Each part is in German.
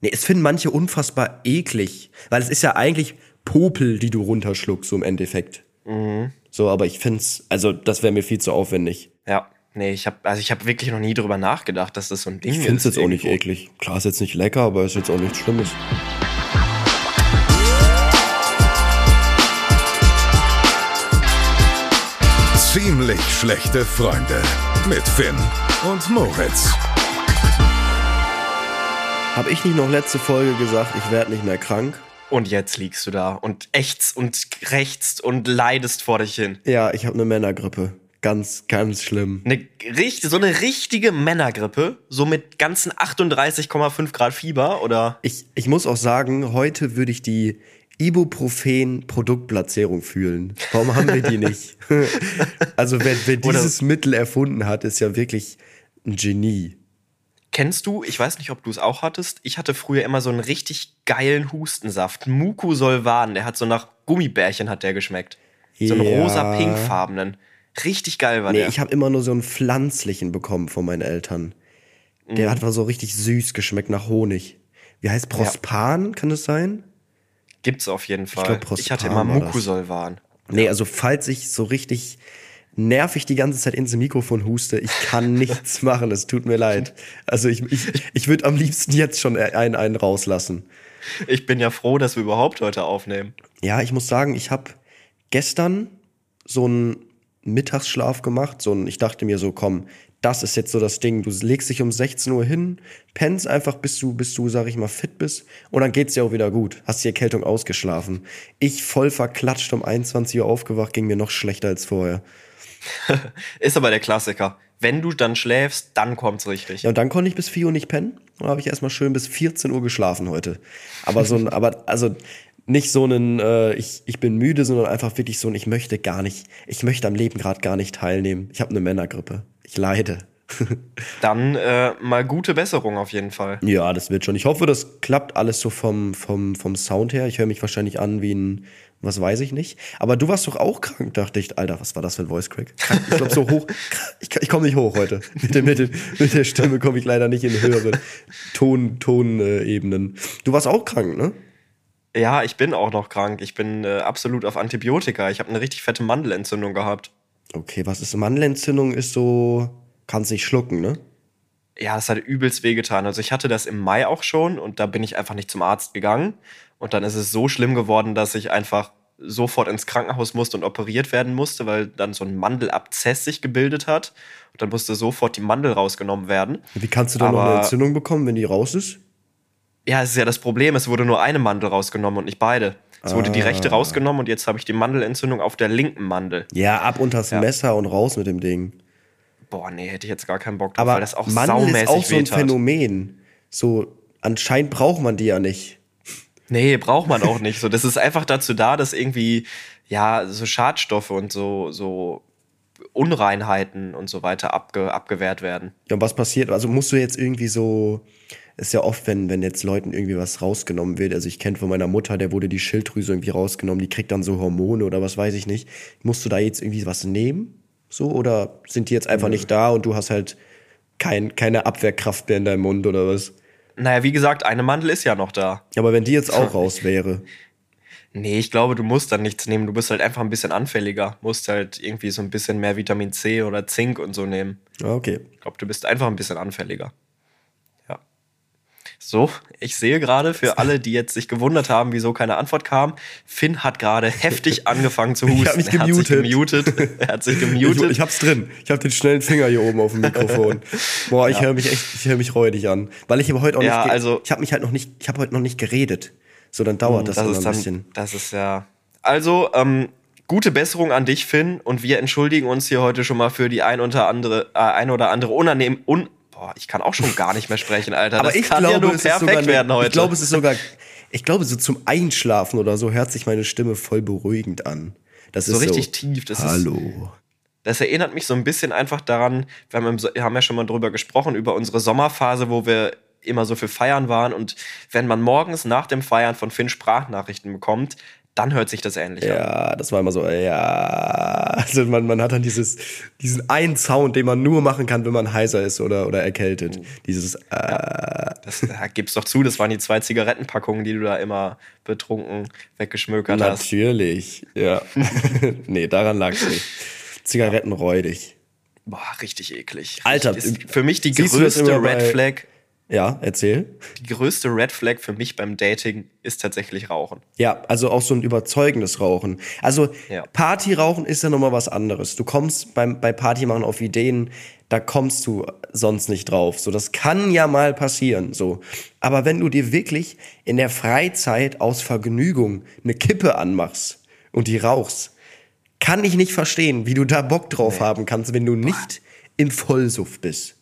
Nee, es finden manche unfassbar eklig, weil es ist ja eigentlich Popel, die du runterschluckst, so im Endeffekt. Mhm. So, aber ich find's, also das wäre mir viel zu aufwendig. Ja. Nee, ich habe also ich habe wirklich noch nie drüber nachgedacht, dass das so ein Ding ist. Ich find's jetzt auch nicht irgendwo. eklig. Klar, ist jetzt nicht lecker, aber ist jetzt auch nichts Schlimmes. Ziemlich schlechte Freunde mit Finn und Moritz. Habe ich nicht noch letzte Folge gesagt, ich werde nicht mehr krank? Und jetzt liegst du da und ächzt und krächzt und leidest vor dich hin. Ja, ich habe eine Männergrippe. Ganz, ganz schlimm. Eine, so eine richtige Männergrippe, so mit ganzen 38,5 Grad Fieber oder Ich, ich muss auch sagen, heute würde ich die Ibuprofen-Produktplatzierung fühlen. Warum haben wir die nicht? also wer, wer Oder- dieses Mittel erfunden hat, ist ja wirklich ein Genie. Kennst du, ich weiß nicht, ob du es auch hattest, ich hatte früher immer so einen richtig geilen Hustensaft. Mucosolvan, der hat so nach Gummibärchen hat der geschmeckt. So einen Ja. rosa-pinkfarbenen. Richtig geil war Nee, der. ich habe immer nur so einen pflanzlichen bekommen von meinen Eltern. Der Mhm. hat war so richtig süß geschmeckt nach Honig. Wie heißt Prospan, kann das sein? Gibt's auf jeden Fall. glaub, Ich, Prospan hatte immer. Mucosolvan. Nee, also falls ich so richtig nervig die ganze Zeit ins Mikrofon huste, ich kann nichts machen, es tut mir leid. Also ich, ich, ich würde am liebsten jetzt schon einen, einen rauslassen. Ich bin ja froh, dass wir überhaupt heute aufnehmen. Ja, ich muss sagen, ich habe gestern so einen Mittagsschlaf gemacht. So ein, ich dachte mir so, komm, das ist jetzt so das Ding. Du legst dich um 16 Uhr hin, pennst einfach, bis du, bis du, sag ich mal, fit bist. Und dann geht's dir auch wieder gut. Hast die Erkältung ausgeschlafen. Ich voll verklatscht um 21 Uhr aufgewacht, ging mir noch schlechter als vorher. Ist aber der Klassiker. Wenn du dann schläfst, dann kommt's richtig. Ja, und dann konnte ich bis 4 Uhr nicht pennen. Dann habe ich erstmal schön bis 14 Uhr geschlafen heute. Aber so ein, aber also nicht so einen, äh, ich, ich bin müde, sondern einfach wirklich so ein, ich möchte gar nicht, ich möchte am Leben gerade gar nicht teilnehmen. Ich habe eine Männergrippe. Ich leide. Dann äh, mal gute Besserung auf jeden Fall. Ja, das wird schon. Ich hoffe, das klappt alles so vom, vom, vom Sound her. Ich höre mich wahrscheinlich an wie ein, was weiß ich nicht. Aber du warst doch auch krank, dachte ich. Alter, was war das für ein Voice Crack? Ich glaube, so hoch. Ich, ich komme nicht hoch heute. Mit der, mit, der, mit der Stimme komme ich leider nicht in höhere Ton, Tonebenen. Ebenen. du warst auch krank, ne? Ja, ich bin auch noch krank. Ich bin äh, absolut auf Antibiotika. Ich habe eine richtig fette Mandelentzündung gehabt. Okay, was ist Mandelentzündung? Ist so, kannst nicht schlucken, ne? Ja, das hat übelst wehgetan. Also ich hatte das im Mai auch schon und da bin ich einfach nicht zum Arzt gegangen. Und dann ist es so schlimm geworden, dass ich einfach sofort ins Krankenhaus musste und operiert werden musste, weil dann so ein Mandelabzess sich gebildet hat. Und dann musste sofort die Mandel rausgenommen werden. Wie kannst du dann noch Aber- eine Entzündung bekommen, wenn die raus ist? Ja, es ist ja das Problem, es wurde nur eine Mandel rausgenommen und nicht beide. Es wurde die Ah. rechte rausgenommen und jetzt habe ich die Mandelentzündung auf der linken Mandel. Ja, ab unters Ja. Messer und raus mit dem Ding. Boah, nee, hätte ich jetzt gar keinen Bock drauf, Aber weil das auch Mandel saumäßig ist auch so ein wehtat. Phänomen. So, anscheinend braucht man die ja nicht. Nee, braucht man auch nicht. So, das ist einfach dazu da, dass irgendwie, ja, so Schadstoffe und so, so Unreinheiten und so weiter abge, abgewehrt werden. Ja, und was passiert? Also musst du jetzt irgendwie so, ist ja oft, wenn, wenn jetzt Leuten irgendwie was rausgenommen wird. Also ich kenne von meiner Mutter, der wurde die Schilddrüse irgendwie rausgenommen, die kriegt dann so Hormone oder was weiß ich nicht. Musst du da jetzt irgendwie was nehmen? So? Oder sind die jetzt einfach nicht da und du hast halt kein, keine Abwehrkraft mehr in deinem Mund oder was? Naja, wie gesagt, eine Mandel ist ja noch da. Aber wenn die jetzt auch raus wäre. Nee, ich glaube, du musst dann nichts nehmen. Du bist halt einfach ein bisschen anfälliger. Musst halt irgendwie so ein bisschen mehr Vitamin C oder Zink und so nehmen. Ja, Okay. Ich glaube, du bist einfach ein bisschen anfälliger. Ja. So, ich sehe gerade für alle, die jetzt sich gewundert haben, wieso keine Antwort kam, Finn hat gerade heftig angefangen zu husten. hab mich Er hat sich gemutet. gemutet. Er hat sich Ich, gemutet. ich hab's drin. Ich hab den schnellen Finger hier oben auf dem Mikrofon. Boah, ich höre mich echt, ich höre mich räudig an. Weil ich aber heute auch Ja, nicht, also- ich habe mich halt noch nicht, ich habe heute noch nicht geredet. So, dann dauert das, das immer ein dann, bisschen. das ist ja. Also, ähm, gute Besserung an dich, Finn. Und wir entschuldigen uns hier heute schon mal für die ein oder andere, äh, ein oder andere unannehmen. Un Boah, ich kann auch schon gar nicht mehr sprechen, Alter. Aber das ich kann glaube, ja nur ist perfekt sogar, werden heute. ich glaube, es ist sogar, ich glaube, so zum Einschlafen oder so hört sich meine Stimme voll beruhigend an. Das So ist richtig so, tief, das ist- Hallo. Das erinnert mich so ein bisschen einfach daran, wir haben, wir haben ja schon mal drüber gesprochen, über unsere Sommerphase, wo wir immer so viel feiern waren. Und wenn man morgens nach dem Feiern von Finn Sprachnachrichten bekommt, dann hört sich das ähnlich an. Ja, das war immer so, ja. Also man, man hat dann dieses, diesen einen Sound, den man nur machen kann, wenn man heiser ist oder, oder erkältet. Dieses, äh, Das ja, gib's doch zu, das waren die zwei Zigarettenpackungen, die du da immer betrunken weggeschmökert hast. natürlich, ja. nee, daran lag's nicht. Zigaretten räudig. Boah, richtig eklig. Alter, ist für mich die größte Red Flag. Ja, erzähl. Die größte Red Flag für mich beim Dating ist tatsächlich Rauchen. Ja, also auch so ein überzeugendes Rauchen. Also Ja. Partyrauchen ist ja nochmal was anderes. Du kommst beim, bei Partymachen auf Ideen, da kommst du sonst nicht drauf. So, das kann ja mal passieren. So. Aber wenn du dir wirklich in der Freizeit aus Vergnügung eine Kippe anmachst und die rauchst, kann ich nicht verstehen, wie du da Bock drauf haben kannst, wenn du nicht im Vollsuff bist.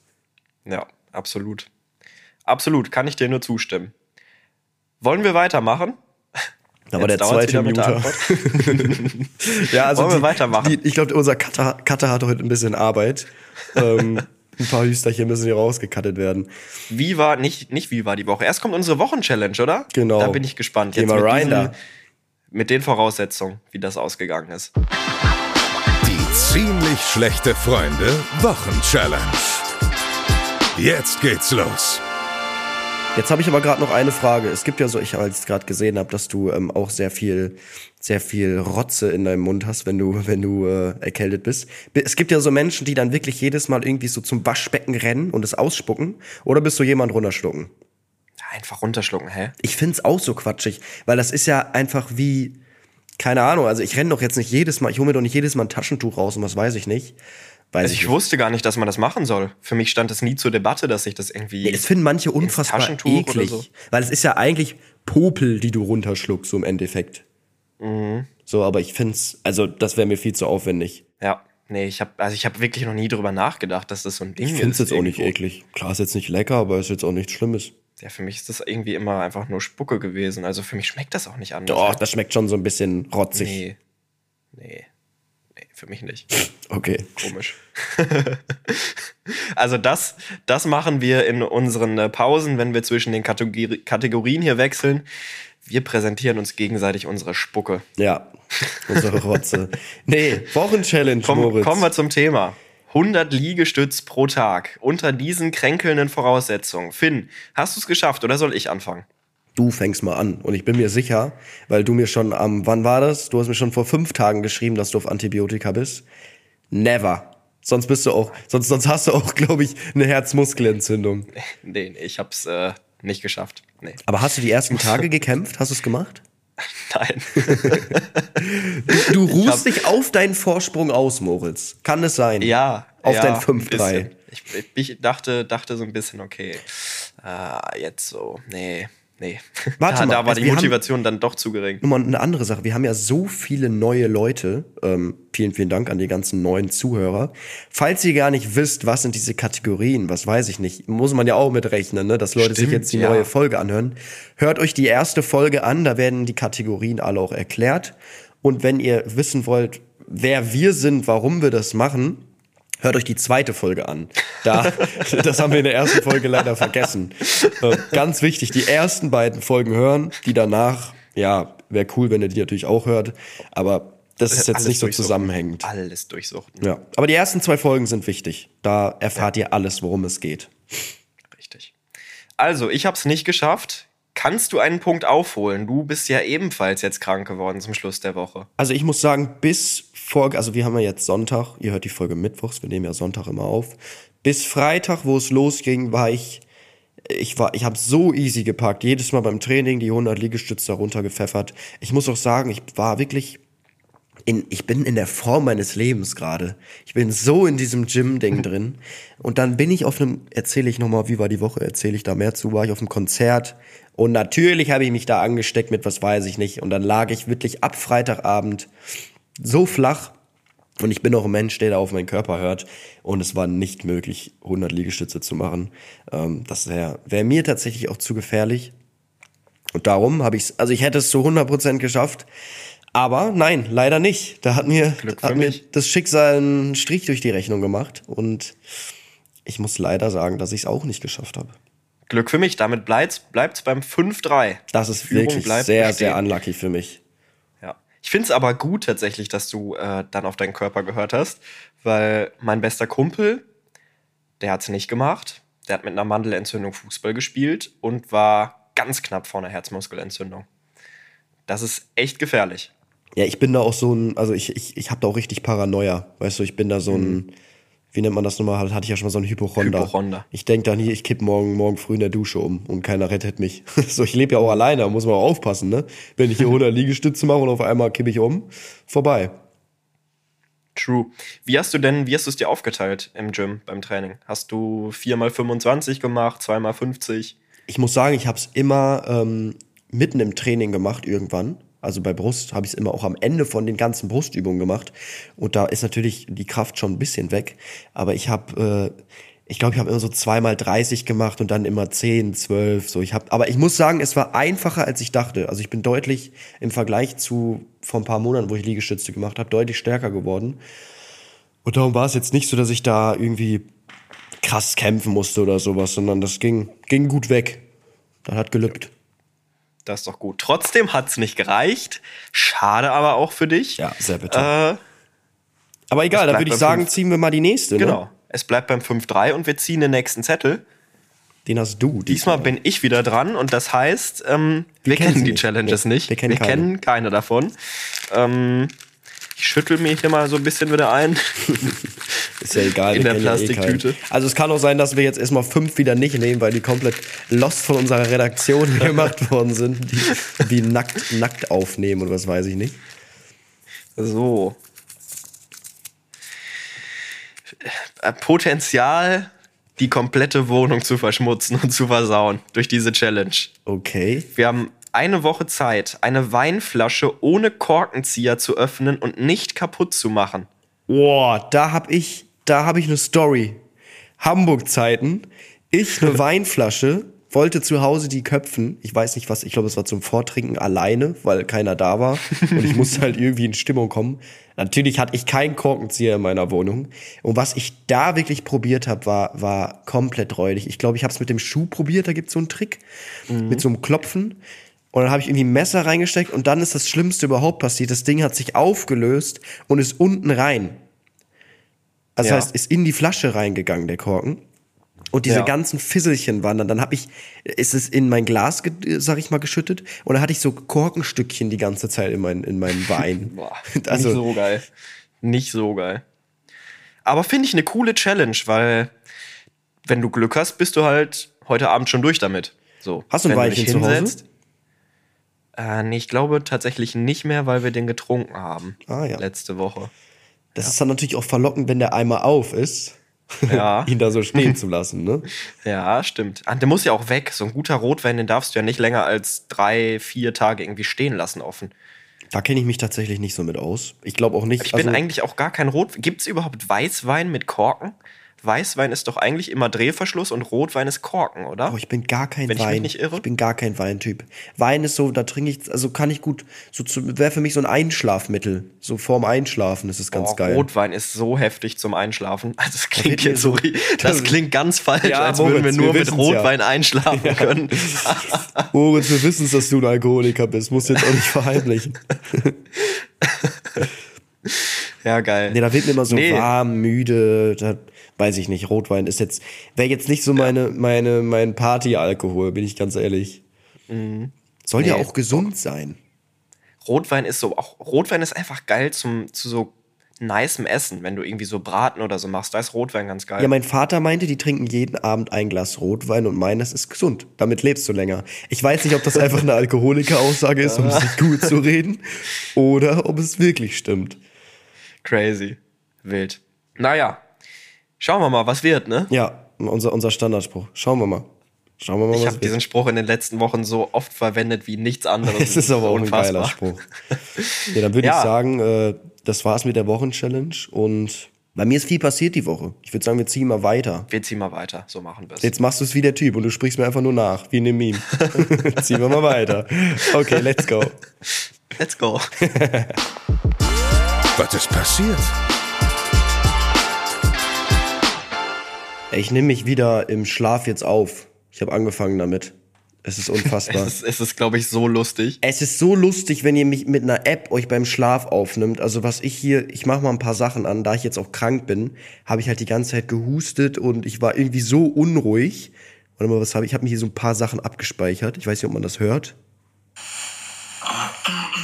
Ja, absolut. Absolut, kann ich dir nur zustimmen. Wollen wir weitermachen? Da war Jetzt der zweite Minute. ja, also Wollen wir die, weitermachen? Die, ich glaube, unser Cutter, Cutter hat heute ein bisschen Arbeit. ähm, ein paar Hüsterchen müssen hier rausgekattet werden. Wie war, nicht, nicht wie war die Woche? Erst kommt unsere Wochenchallenge, oder? Genau. Da bin ich gespannt. Geh mal mit, rein diesen- da. mit den Voraussetzungen, wie das ausgegangen ist. Die ziemlich schlechte Freunde Wochenchallenge. Jetzt geht's los. Jetzt habe ich aber gerade noch eine Frage. Es gibt ja so, ich als gerade gesehen habe, dass du ähm, auch sehr viel, sehr viel Rotze in deinem Mund hast, wenn du, wenn du äh, erkältet bist. Bi- Es gibt ja so Menschen, die dann wirklich jedes Mal irgendwie so zum Waschbecken rennen und es ausspucken. Oder bist du jemand runterschlucken? Einfach runterschlucken, hä? Ich find's auch so quatschig, weil das ist ja einfach wie, keine Ahnung, also ich renn doch jetzt nicht jedes Mal, ich hole mir doch nicht jedes Mal ein Taschentuch raus und was weiß ich nicht. Weiß Also ich nicht. wusste gar nicht, dass man das machen soll. Für mich stand es nie zur Debatte, dass ich das irgendwie. Nee, Es finden manche unfassbar eklig, so. weil es ist ja eigentlich Popel, die du runterschluckst, so im Endeffekt. Mhm. So, aber ich find's, also das wäre mir viel zu aufwendig. Ja, nee, ich habe also ich habe wirklich noch nie drüber nachgedacht, dass das so ein Ding Ich ist. find's jetzt auch nicht irgendwo. eklig. Klar, ist jetzt nicht lecker, aber ist jetzt auch nichts Schlimmes. Ja, für mich ist das irgendwie immer einfach nur Spucke gewesen. Also für mich schmeckt das auch nicht anders. Doch, das schmeckt schon so ein bisschen rotzig. nee. Nee. Nee, für mich nicht. Okay. Komisch. also das, das machen wir in unseren äh, Pausen, wenn wir zwischen den Kategori Kategorien hier wechseln. Wir präsentieren uns gegenseitig unsere Spucke. Ja, unsere Rotze. nee, Wochenchallenge, Komm, Moritz. kommen wir zum Thema. 100 Liegestütz pro Tag. Unter diesen kränkelnden Voraussetzungen. Finn, hast du es geschafft oder soll ich anfangen? Du fängst mal an. Und ich bin mir sicher, weil du mir schon am, wann war das? Du hast mir schon vor fünf Tagen geschrieben, dass du auf Antibiotika bist. Never. Sonst bist du auch, sonst, sonst hast du auch, glaube ich, eine Herzmuskelentzündung. Nee, nee ich hab's äh, nicht geschafft. Nee. Aber hast du die ersten Tage gekämpft? Hast du es gemacht? Nein. Du ruhst dich auf deinen Vorsprung aus, Moritz. Kann es sein? ja. Auf ja, dein ein 5-3. bisschen. Ich, ich, ich dachte, dachte so ein bisschen, okay. Äh, jetzt so, nee, nee. Warte da, mal, da war also die haben- Motivation dann doch zu gering. Nur mal eine andere Sache. Wir haben ja so viele neue Leute. Ähm, vielen, vielen Dank an die ganzen neuen Zuhörer. Falls ihr gar nicht wisst, was sind diese Kategorien, was weiß ich nicht, muss man ja auch mitrechnen, ne? dass Leute sich Stimmt, jetzt die ja. neue Folge anhören. Hört euch die erste Folge an, da werden die Kategorien alle auch erklärt. Und wenn ihr wissen wollt, wer wir sind, warum wir das machen, Hört euch die zweite Folge an. Da, das haben wir in der ersten Folge leider vergessen. Äh, ganz wichtig, die ersten beiden Folgen hören, die danach, ja, wäre cool, wenn ihr die natürlich auch hört, aber das ist jetzt Alles nicht so zusammenhängend. Alles durchsuchten. Ja, aber die ersten zwei Folgen sind wichtig. Da erfahrt ihr alles, worum es geht. Richtig. Also, ich habe es nicht geschafft. Kannst du einen Punkt aufholen? Du bist ja ebenfalls jetzt krank geworden zum Schluss der Woche. Also ich muss sagen, bis vor, also wir haben ja jetzt Sonntag, ihr hört die Folge mittwochs, wir nehmen ja Sonntag immer auf. Bis Freitag, wo es losging, war ich, ich war, ich habe so easy gepackt. Jedes Mal beim Training die 100 Liegestütze darunter gepfeffert. Ich muss auch sagen, ich war wirklich in, ich bin in der Form meines Lebens gerade. Ich bin so in diesem Gym-Ding drin. Und dann bin ich auf einem, erzähle ich nochmal, wie war die Woche, erzähle ich da mehr zu, war ich auf einem Konzert. Und natürlich habe ich mich da angesteckt mit was weiß ich nicht. Und dann lag ich wirklich ab Freitagabend so flach. Und ich bin auch ein Mensch, der da auf meinen Körper hört. Und es war nicht möglich, 100 Liegestütze zu machen. Ähm, das wäre wär mir tatsächlich auch zu gefährlich. Und darum habe ich es, also ich hätte es zu 100% geschafft. Aber nein, leider nicht. Da hat mir, hat mir das Schicksal einen Strich durch die Rechnung gemacht. Und ich muss leider sagen, dass ich es auch nicht geschafft habe. Glück für mich, damit bleibt's, bleibt's beim 5-3. Das ist Führung wirklich bleibt sehr, bestehen. sehr unlucky für mich. Ich finde es aber gut tatsächlich, dass du äh, dann auf deinen Körper gehört hast, weil mein bester Kumpel, der hat es nicht gemacht. Der hat mit einer Mandelentzündung Fußball gespielt und war ganz knapp vor einer Herzmuskelentzündung. Das ist echt gefährlich. Ja, ich bin da auch so ein, also ich, ich, ich habe da auch richtig Paranoia. Weißt du, ich bin da so ein, Mhm. Wie nennt man das nochmal? Hatte ich ja schon mal so ein Hypochonder. Hypochonder. Ich denke dann hier, ich kipp morgen, morgen früh in der Dusche um und keiner rettet mich. so, ich lebe ja auch alleine, da muss man auch aufpassen, ne? Wenn ich hier 100 Liegestütze mache und auf einmal kippe ich um, vorbei. True. Wie hast du denn, wie hast du es dir aufgeteilt im Gym beim Training? Hast du 4x25 gemacht, 2x50? Ich muss sagen, ich habe es immer ähm, mitten im Training gemacht irgendwann. Also bei Brust habe ich es immer auch am Ende von den ganzen Brustübungen gemacht. Und da ist natürlich die Kraft schon ein bisschen weg. Aber ich habe, äh, ich glaube, ich habe immer so zweimal 30 gemacht und dann immer 10, 12. So, ich habe, aber ich muss sagen, es war einfacher, als ich dachte. Also ich bin deutlich im Vergleich zu vor ein paar Monaten, wo ich Liegestütze gemacht habe, deutlich stärker geworden. Und darum war es jetzt nicht so, dass ich da irgendwie krass kämpfen musste oder sowas, sondern das ging, ging gut weg. Das hat gelübt. Das ist doch gut. Trotzdem hat es nicht gereicht. Schade aber auch für dich. Ja, sehr bitter. Äh, Aber egal, bleibt würde ich sagen, fünf. ziehen wir mal die nächste. genau. Ne? Es bleibt beim 5-3 und wir ziehen den nächsten Zettel. Den hast du. Diesmal bin ich wieder dran und das heißt, ähm, wir, kennen kennen die nicht. Challenges Nee, nicht. wir kennen keine. kennen keine davon. Ähm, ich schüttel mich hier mal so ein bisschen wieder ein. Ist ja egal. in der kennen ja eh Plastiktüte. also es kann auch sein, dass wir jetzt erstmal fünf wieder nicht nehmen, weil die komplett lost von unserer Redaktion gemacht worden sind, die, die nackt, nackt aufnehmen oder was weiß ich nicht. So. Äh, Potenzial, die komplette Wohnung zu verschmutzen und zu versauen durch diese Challenge. Okay. Wir haben eine Woche Zeit, eine Weinflasche ohne Korkenzieher zu öffnen und nicht kaputt zu machen. Boah, da hab ich, da hab ich eine Story. Hamburg-Zeiten. Ich eine Weinflasche, wollte zu Hause die köpfen. Ich weiß nicht was, ich glaube, es war zum Vortrinken alleine, weil keiner da war. Und ich musste halt irgendwie in Stimmung kommen. Natürlich hatte ich keinen Korkenzieher in meiner Wohnung. Und was ich da wirklich probiert habe, war, war komplett räudig. Ich glaube, ich habe es mit dem Schuh probiert, da gibt's so einen Trick. Mit so einem Klopfen. Und dann habe ich irgendwie ein Messer reingesteckt und dann ist das Schlimmste überhaupt passiert. Das Ding hat sich aufgelöst und ist unten rein. Also Ja. das heißt, ist in die Flasche reingegangen, der Korken. Und diese Ja. ganzen Fisselchen waren dann, dann habe ich, ist es in mein Glas, sag ich mal, geschüttet. Und dann hatte ich so Korkenstückchen die ganze Zeit in, mein, in meinem Wein. Boah, also, nicht so geil. Nicht so geil. Aber finde ich eine coole Challenge, weil wenn du Glück hast, bist du halt heute Abend schon durch damit. So. Hast du ein Weinchen zu Hause? Äh, nee, ich glaube tatsächlich nicht mehr, weil wir den getrunken haben. Ah, ja. Letzte Woche. das ist dann natürlich auch verlockend, wenn der Eimer auf ist, Ja. ihn da so stehen zu lassen, ne? Ja, stimmt. Ah, Der muss ja auch weg. So ein guter Rotwein, den darfst du ja nicht länger als drei, vier Tage irgendwie stehen lassen offen. Da kenne ich mich tatsächlich nicht so mit aus. Ich glaube auch nicht. Ich bin also- eigentlich auch gar kein Rot. Gibt es überhaupt Weißwein mit Korken? Weißwein ist doch eigentlich immer Drehverschluss und Rotwein ist Korken, oder? Oh, ich bin gar kein Wenn ich mich Wein. nicht irre? Ich bin gar kein Weintyp. Wein ist so, da trinke ich, also kann ich gut, so wäre für mich so ein Einschlafmittel. So vorm Einschlafen ist es ganz Oh, geil. Rotwein ist so heftig zum Einschlafen. Also das klingt jetzt so, das klingt ganz falsch, Ja, als würden wir Moritz, nur wir mit wissen's ja. Rotwein einschlafen können. Moritz, wir wissen dass du ein Alkoholiker bist. Musst jetzt auch nicht verheimlichen. Ja, geil. Nee, da wird mir immer so Nee. warm, müde, da weiß ich nicht. Rotwein ist jetzt, wäre jetzt nicht so meine, meine, mein Partyalkohol, bin ich ganz ehrlich. Soll ja Nee. auch gesund sein. Rotwein ist so, auch Rotwein ist einfach geil zum, zu so nicem Essen, wenn du irgendwie so Braten oder so machst. Da ist Rotwein ganz geil. Ja, mein Vater meinte, die trinken jeden Abend ein Glas Rotwein und meinen, das ist gesund. Damit lebst du länger. Ich weiß nicht, ob das einfach eine Alkoholiker-Aussage ist, um sich gut zu reden, oder ob es wirklich stimmt. Crazy. Wild. Naja, schauen wir mal, was wird, ne? Ja, unser, unser Standardspruch. Schauen wir mal. Schauen wir mal, Ich habe diesen Spruch in den letzten Wochen so oft verwendet wie nichts anderes. Es ist aber auch ein geiler unfassbar. Spruch. Ja, dann würde Ja. ich sagen, äh, das war's mit der Wochenchallenge und bei mir ist viel passiert die Woche. Ich würde sagen, wir ziehen mal weiter. Wir ziehen mal weiter, so machen wir es. Jetzt machst du es wie der Typ und du sprichst mir einfach nur nach, wie in dem Meme. ziehen wir mal weiter. Okay, let's go. Let's go. Was ist passiert? Ich nehme mich wieder im Schlaf jetzt auf. Ich habe angefangen damit. Es ist unfassbar. Es ist, es ist glaube ich, so lustig. Es ist so lustig, wenn ihr mich mit einer App euch beim Schlaf aufnimmt. Also was ich hier, ich mache mal ein paar Sachen an, da ich jetzt auch krank bin, habe ich halt die ganze Zeit gehustet und ich war irgendwie so unruhig. Warte mal, was habe ich? Ich habe mir hier so ein paar Sachen abgespeichert. Ich weiß nicht, ob man das hört.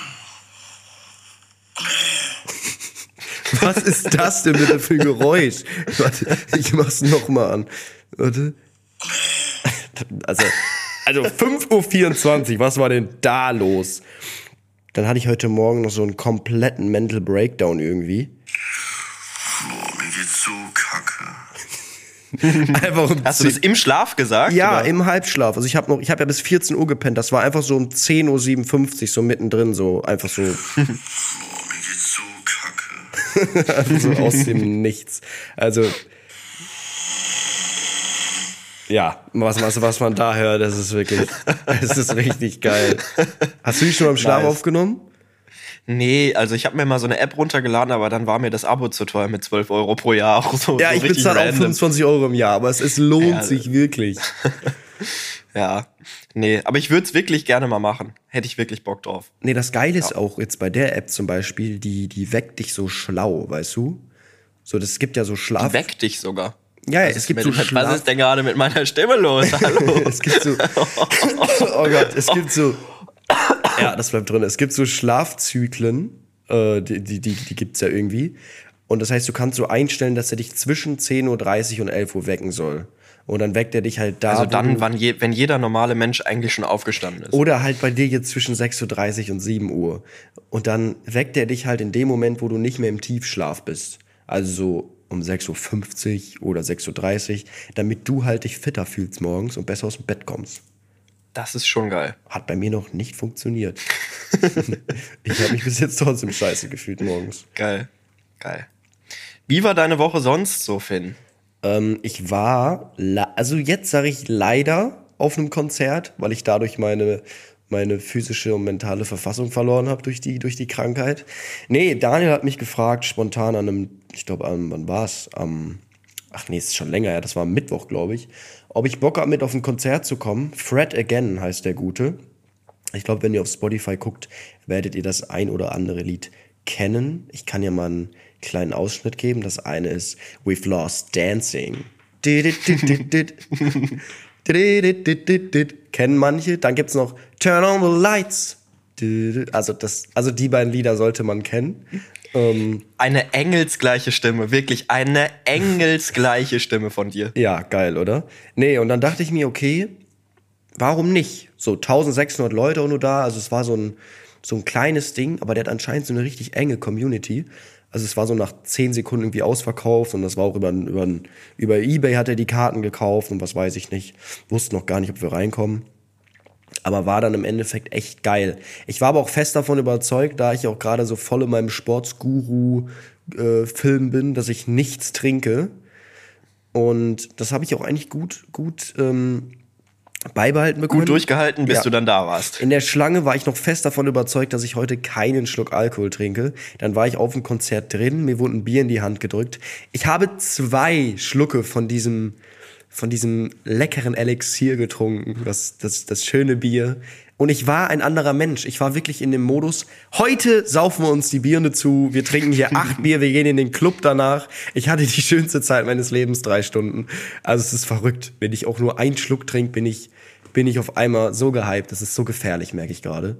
Was ist das denn bitte für ein Geräusch? Warte, ich mach's noch mal an. Warte. Also, also 5.24 Uhr, was war denn da los? Dann hatte ich heute Morgen noch so einen kompletten Mental Breakdown irgendwie. Boah, mir geht's so kacke. Einfach um Hast du das im Schlaf gesagt? Ja, oder? im Halbschlaf. Also ich habe noch, ich habe ja bis 14 Uhr gepennt. Das war einfach so um 10.57 Uhr, so mittendrin, so einfach so, so kacke. so aus dem Nichts. Also ja, was, was, was man da hört, das ist wirklich, das ist richtig geil. Hast du die schon beim Schlaf Nice. aufgenommen? Nee, also ich habe mir mal so eine App runtergeladen, aber dann war mir das Abo zu teuer mit 12 Euro pro Jahr. Auch so, Ja, so ich bezahle auch random. 25 Euro im Jahr, aber es, es lohnt Ja, sich wirklich. Ja, nee, aber ich würde es wirklich gerne mal machen. Hätte ich wirklich Bock drauf. Nee, das Geile ist auch jetzt bei der App zum Beispiel, die, die weckt dich so schlau, weißt du? So, das gibt ja so Schlaf. Weck dich sogar. Ja, Was es gibt so Schlaf. Was ist denn gerade mit meiner Stimme los? Hallo. es gibt so. oh Gott, es gibt so. Ja, das bleibt drin. Es gibt so Schlafzyklen, äh, die, die, die, die gibt's ja irgendwie. Und das heißt, du kannst so einstellen, dass er dich zwischen 10.30 Uhr und 11 Uhr wecken soll. Und dann weckt er dich halt da. Also dann, wann je, wenn jeder normale Mensch eigentlich schon aufgestanden ist. Oder halt bei dir jetzt zwischen 6.30 Uhr und 7 Uhr. Und dann weckt er dich halt in dem Moment, wo du nicht mehr im Tiefschlaf bist. Also so um 6.50 Uhr oder 6.30 Uhr, damit du halt dich fitter fühlst morgens und besser aus dem Bett kommst. Das ist schon geil. Hat bei mir noch nicht funktioniert. ich habe mich bis jetzt trotzdem scheiße gefühlt morgens. Geil. Geil. Wie war deine Woche sonst so, Finn? Ähm, ich war, also jetzt sage ich leider auf einem Konzert, weil ich dadurch meine, meine physische und mentale Verfassung verloren habe durch die, durch die Krankheit. Nee, Daniel hat mich gefragt, spontan an einem, ich glaube, wann war's? Am, ach nee, ist schon länger, ja, das war am Mittwoch, glaube ich, ob ich Bock habe, mit auf ein Konzert zu kommen. Fred Again heißt der Gute. Ich glaube, wenn ihr auf Spotify guckt, werdet ihr das ein oder andere Lied kennen. Ich kann ja mal einen kleinen Ausschnitt geben. Das eine ist We've Lost Dancing. Kennen manche. Dann gibt's noch Turn on the Lights. Also, das, also die beiden Lieder sollte man kennen. Ähm, Eine engelsgleiche Stimme, wirklich eine engelsgleiche Stimme von dir. Ja, geil, oder? Nee, und dann dachte ich mir, okay, warum nicht? So 1600 Leute und nur da, also es war so ein, so ein kleines Ding, aber der hat anscheinend so eine richtig enge Community. Also es war so nach 10 Sekunden irgendwie ausverkauft und das war auch über, über, über Ebay hat er die Karten gekauft und was weiß ich nicht. Wusste noch gar nicht, ob wir reinkommen. Aber war dann im Endeffekt echt geil. Ich war aber auch fest davon überzeugt, da ich auch gerade so voll in meinem Sportsguru-Film bin, dass ich nichts trinke. Und das habe ich auch eigentlich gut, gut ähm, beibehalten bekommen. Gut durchgehalten, bis Ja. du dann da warst. In der Schlange war ich noch fest davon überzeugt, dass ich heute keinen Schluck Alkohol trinke. Dann war ich auf dem Konzert drin, mir wurde ein Bier in die Hand gedrückt. Ich habe zwei Schlucke von diesem, von diesem leckeren Elixier getrunken, das, das, das schöne Bier. Und ich war ein anderer Mensch. Ich war wirklich in dem Modus, heute saufen wir uns die Birne zu, wir trinken hier acht Bier, wir gehen in den Club danach. Ich hatte die schönste Zeit meines Lebens, drei Stunden. Also es ist verrückt. Wenn ich auch nur einen Schluck trinke, bin ich, bin ich auf einmal so gehypt. Das ist so gefährlich, merke ich gerade.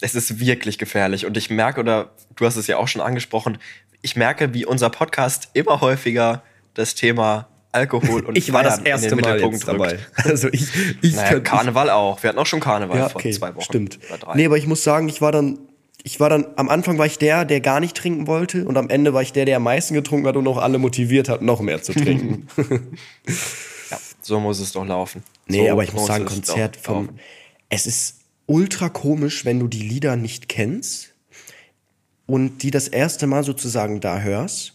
Es ist wirklich gefährlich. Und ich merke, oder du hast es ja auch schon angesprochen, ich merke, wie unser Podcast immer häufiger das Thema Alkohol und Ich war das erste Mal jetzt dabei. Also ich, ich Naja, Karneval auch. Wir hatten auch schon Karneval ja, vor okay, zwei Wochen. stimmt. Nee, aber ich muss sagen, ich war dann, ich war dann, am Anfang war ich der, der gar nicht trinken wollte und am Ende war ich der, der am meisten getrunken hat und auch alle motiviert hat, noch mehr zu trinken. ja, so muss es doch laufen. nee, so aber ich muss sagen, Konzert vom, laufen. es ist ultra komisch, wenn du die Lieder nicht kennst und die das erste Mal sozusagen da hörst.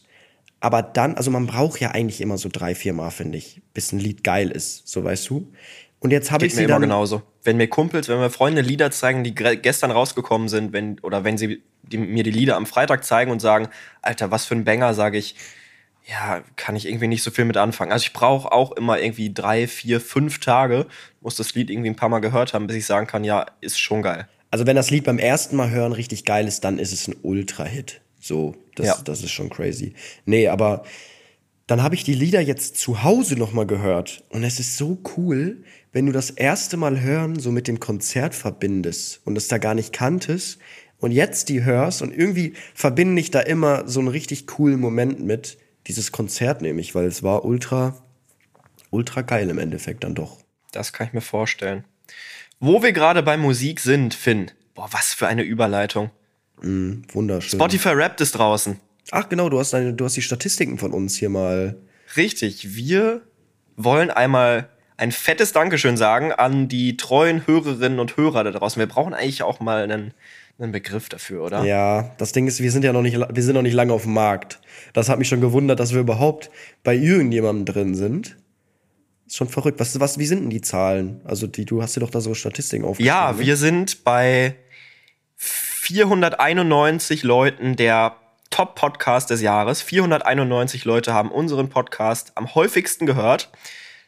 Aber dann, also man braucht ja eigentlich immer so drei, vier Mal, finde ich, bis ein Lied geil ist, so weißt du. Und jetzt habe ich Geht sie mir immer genauso. Wenn mir Kumpels, wenn mir Freunde Lieder zeigen, die gestern rausgekommen sind, wenn, oder wenn sie die, mir die Lieder am Freitag zeigen und sagen, Alter, was für ein Banger, sage ich, ja, kann ich irgendwie nicht so viel mit anfangen. Also ich brauche auch immer irgendwie drei, vier, fünf Tage, muss das Lied irgendwie ein paar Mal gehört haben, bis ich sagen kann, ja, ist schon geil. Also wenn das Lied beim ersten Mal hören richtig geil ist, dann ist es ein Ultra-Hit. So, das, Ja. das ist schon crazy. Nee, aber dann habe ich die Lieder jetzt zu Hause nochmal gehört. Und es ist so cool, wenn du das erste Mal hören so mit dem Konzert verbindest und es da gar nicht kanntest und jetzt die hörst und irgendwie verbinde ich da immer so einen richtig coolen Moment mit. Dieses Konzert nämlich, weil es war ultra, ultra geil im Endeffekt dann doch. Das kann ich mir vorstellen. Wo wir gerade bei Musik sind, Finn. Boah, was für eine Überleitung. Wunderschön. Spotify Rap ist draußen. Ach genau, du hast, deine, du hast die Statistiken von uns hier mal. Richtig, wir wollen einmal ein fettes Dankeschön sagen an die treuen Hörerinnen und Hörer da draußen. Wir brauchen eigentlich auch mal einen, einen Begriff dafür, oder? Ja, das Ding ist, wir sind ja noch nicht, wir sind noch nicht lange auf dem Markt. Das hat mich schon gewundert, dass wir überhaupt bei irgendjemandem drin sind. Ist schon verrückt. Was, was, wie sind denn die Zahlen? Also die, du hast dir doch da so Statistiken aufgeschrieben. Ja, wir sind bei 491 Leuten der Top-Podcast des Jahres. 491 Leute haben unseren Podcast am häufigsten gehört.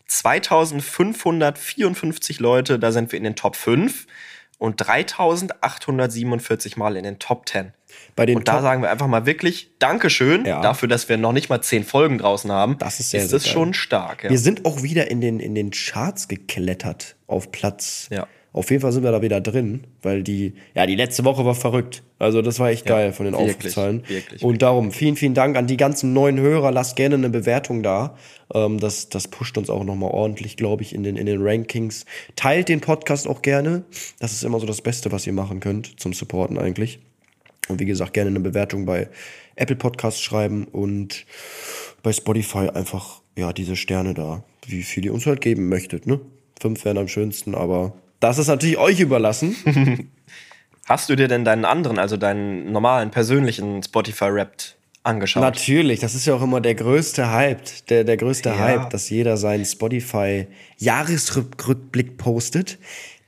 2554 Leute, da sind wir in den Top 5 und 3847 Mal in den Top 10. Bei den Und da Top- sagen wir einfach mal wirklich Dankeschön Ja. dafür, dass wir noch nicht mal 10 Folgen draußen haben. Das ist sehr, ist sehr das geil. schon stark. Ja. Wir sind auch wieder in den, in den Charts geklettert auf Platz. Ja. Auf jeden Fall sind wir da wieder drin, weil die, ja, die letzte Woche war verrückt. Also das war echt geil von den wirklich, Aufrufzahlen. wirklich, Und darum, vielen, vielen Dank an die ganzen neuen Hörer. Lasst gerne eine Bewertung da. Ähm, das, das pusht uns auch nochmal ordentlich, glaube ich, in den, in den Rankings. Teilt den Podcast auch gerne. Das ist immer so das Beste, was ihr machen könnt zum Supporten eigentlich. Und wie gesagt, gerne eine Bewertung bei Apple Podcasts schreiben und bei Spotify einfach, ja, diese Sterne da, wie viel ihr uns halt geben möchtet, ne? Fünf wären am schönsten, aber das ist natürlich euch überlassen. Hast du dir denn deinen anderen, also deinen normalen, persönlichen Spotify-Rap angeschaut? Natürlich, das ist ja auch immer der größte Hype, der, der größte Ja. Hype, dass jeder seinen Spotify-Jahresrückblick postet.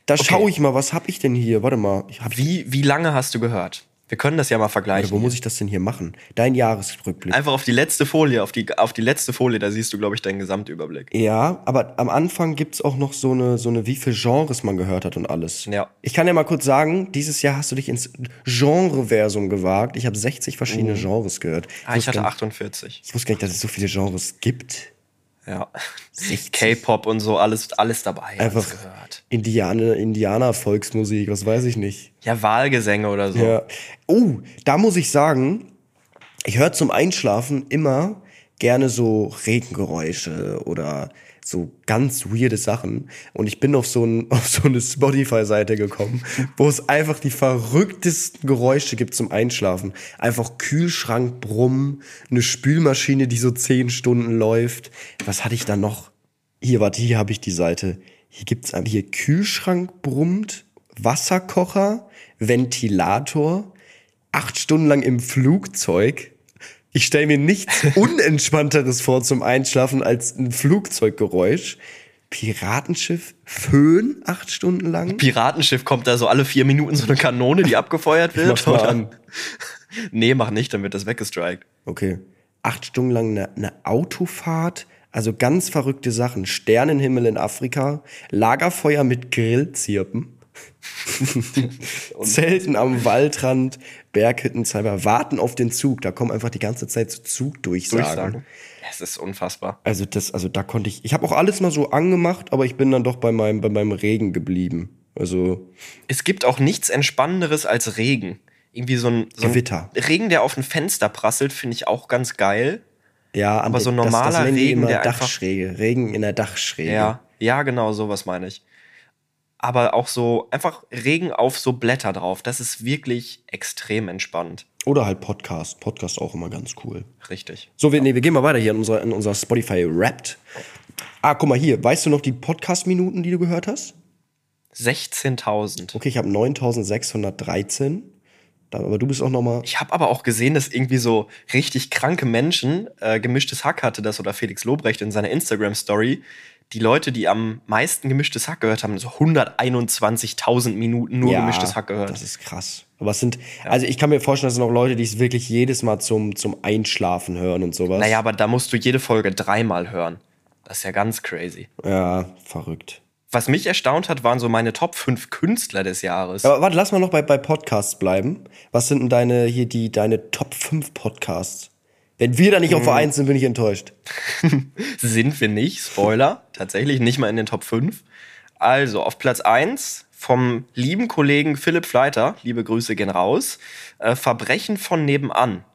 Da schaue ich mal, was habe ich denn hier? Warte mal, Wie, wie lange hast du gehört? Wir können das ja mal vergleichen. wo muss ich das denn hier machen? Dein Jahresrückblick. Einfach auf die letzte Folie, auf die, auf die letzte Folie, da siehst du, glaube ich, deinen Gesamtüberblick. Ja, aber am Anfang gibt's auch noch so eine, so eine, wie viele Genres man gehört hat und alles. Ja. Ich kann ja mal kurz sagen, dieses Jahr hast du dich ins Genre-Versum gewagt. Ich habe 60 verschiedene Genres gehört. Ah, ich hatte gar- 48. ich wusste gar nicht, dass es so viele Genres gibt. Ja. K-Pop und so, alles, alles dabei. Einfach gehört. Indianer, Indianer-Volksmusik, was weiß ich nicht. Ja, Wahlgesänge oder so. Ja. Oh, da muss ich sagen, ich höre zum Einschlafen immer gerne so Regengeräusche oder so ganz weirde Sachen. Und ich bin auf so, ein, auf so eine Spotify-Seite gekommen, wo es einfach die verrücktesten Geräusche gibt zum Einschlafen. Einfach Kühlschrank brummen, eine Spülmaschine, die so zehn Stunden läuft. Was hatte ich da noch? Hier, warte, hier habe ich die Seite. Hier gibt's einfach hier Kühlschrank brummt, Wasserkocher, Ventilator, acht Stunden lang im Flugzeug. Ich stelle mir nichts Unentspannteres vor zum Einschlafen als ein Flugzeuggeräusch. Piratenschiff, Föhn, acht Stunden lang. Piratenschiff kommt da so alle vier Minuten so eine Kanone, die abgefeuert wird. mach's mal an. Nee, mach nicht, dann wird das weggestrikt. Okay. Acht Stunden lang eine, eine Autofahrt. Also ganz verrückte Sachen. Sternenhimmel in Afrika. Lagerfeuer mit Grillzirpen. Zelten am Waldrand. Berghüttenzeiber. Warten auf den Zug. Da kommen einfach die ganze Zeit so Zugdurchsagen. Durchsagen. Es ist unfassbar. Also das, also da konnte ich. Ich habe auch alles mal so angemacht, aber ich bin dann doch bei meinem, bei meinem Regen geblieben. Also Es gibt auch nichts Entspannenderes als Regen. Irgendwie so ein, so ein Gewitter. Regen, der auf ein Fenster prasselt, finde ich auch ganz geil. ja, Aber so normaler nennen die Regen, der einfach- Dachschräge. Regen in der Dachschräge. Ja, ja, genau, sowas meine ich. Aber auch so einfach Regen auf so Blätter drauf. Das ist wirklich extrem entspannt. Oder halt Podcast. Podcast auch immer ganz cool. Richtig. So, wir, nee, wir gehen mal weiter hier in unserer, in unserer Spotify Wrapped. Ah, guck mal hier. Weißt du noch die Podcast-Minuten, die du gehört hast? 16.000. Okay, ich habe 9613. Da, aber du bist auch noch mal. Ich habe aber auch gesehen, dass irgendwie so richtig kranke Menschen, äh, gemischtes Hack hatte das oder Felix Lobrecht in seiner Instagram-Story, die Leute, die am meisten gemischtes Hack gehört haben, so 121.000 Minuten nur gemischtes Hack gehört. Das ist krass. Aber es sind, also ich kann mir vorstellen, dass es noch Leute, die es wirklich jedes Mal zum, zum Einschlafen hören und sowas. Naja, aber da musst du jede Folge dreimal hören. Das ist ja ganz crazy. Ja, verrückt. Was mich erstaunt hat, waren so meine Top 5 Künstler des Jahres. Aber warte, lass mal noch bei, bei Podcasts bleiben. Was sind denn deine, hier die, deine Top 5 Podcasts? Wenn wir da nicht auf Vereins sind, bin ich enttäuscht. Sind wir nicht, Spoiler, tatsächlich nicht mal in den Top 5. Also auf Platz 1 vom lieben Kollegen Philipp Fleiter, liebe Grüße gehen raus, äh, Verbrechen von nebenan.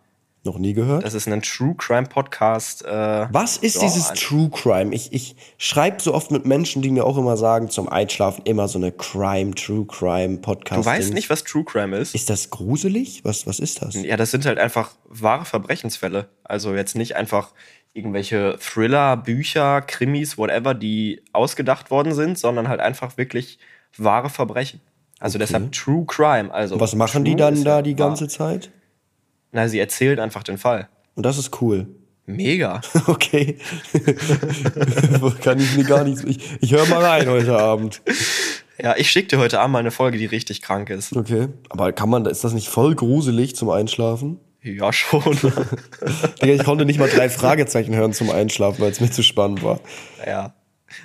Noch nie gehört? Das ist ein True Crime Podcast. Äh, Was ist ja, dieses True Crime? Ich, ich schreibe so oft mit Menschen, die mir auch immer sagen, zum Einschlafen immer so eine Crime, True Crime Podcast. Du weißt nicht, was True Crime ist? Ist das gruselig? Was, was ist das? Ja, das sind halt einfach wahre Verbrechensfälle. Also jetzt nicht einfach irgendwelche Thriller, Bücher, Krimis, whatever, die ausgedacht worden sind, sondern halt einfach wirklich wahre Verbrechen. Also deshalb True Crime. Also Was machen die dann da die wahr. ganze Zeit? Na, sie erzählt einfach den Fall. Und das ist cool. Mega. Okay. Kann ich mir gar nicht. Ich, ich höre mal rein heute Abend. Ja, ich schicke dir heute Abend mal eine Folge, die richtig krank ist. Okay. Aber kann man, ist das nicht voll gruselig zum Einschlafen? Ja, schon. Ich konnte nicht mal drei Fragezeichen hören zum Einschlafen, weil es mir zu spannend war. ja.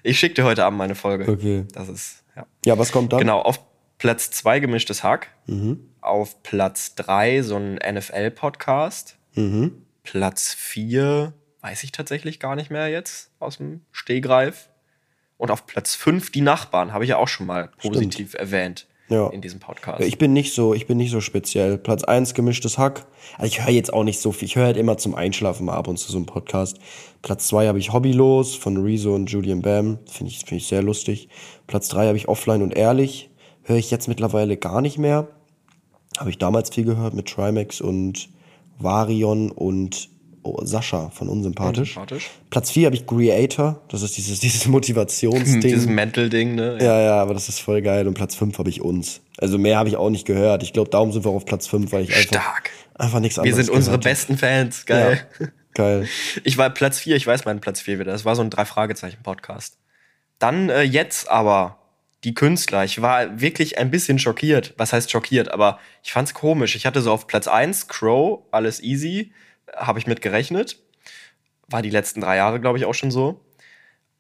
Ich schicke dir heute Abend mal eine Folge. Okay. Das ist, ja. Ja, was kommt dann? Genau, auf Platz 2 gemischtes Hack. Mhm. Auf Platz 3 so ein NFL-Podcast. Mhm. Platz 4 weiß ich tatsächlich gar nicht mehr jetzt aus dem Stehgreif. Und auf Platz 5 die Nachbarn, habe ich ja auch schon mal positiv erwähnt Ja. in diesem Podcast. Ich bin nicht so, ich bin nicht so speziell. Platz 1 gemischtes Hack. Also ich höre jetzt auch nicht so viel. Ich höre halt immer zum Einschlafen mal ab und zu so einen Podcast. Platz 2 habe ich Hobbylos von Rezo und Julian Bam. Finde ich, finde ich sehr lustig. Platz 3 habe ich Offline und Ehrlich. Höre ich jetzt mittlerweile gar nicht mehr. Habe ich damals viel gehört mit Trimax und Varion und oh, Sascha von Unsympathisch. Unsympathisch. Platz 4 habe ich Creator. Das ist dieses, dieses Motivationsding. Dieses Mental-Ding, ne? Ja, ja, aber das ist voll geil. Und Platz 5 habe ich uns. Also mehr habe ich auch nicht gehört. Ich glaube, darum sind wir auch auf Platz 5, weil ich einfach, Stark. einfach nichts Wir anderes sind unsere gehört besten Fans. Geil. Ja, geil. Ich war Platz 4, ich weiß meinen Platz 4 wieder. Das war so ein Drei-Fragezeichen-Podcast. Dann äh, jetzt aber die Künstler. Ich war wirklich ein bisschen schockiert. Was heißt schockiert? Aber ich fand's komisch. Ich hatte so auf Platz 1 Crow, alles easy. Habe ich mit gerechnet. War die letzten drei Jahre, glaube ich, auch schon so.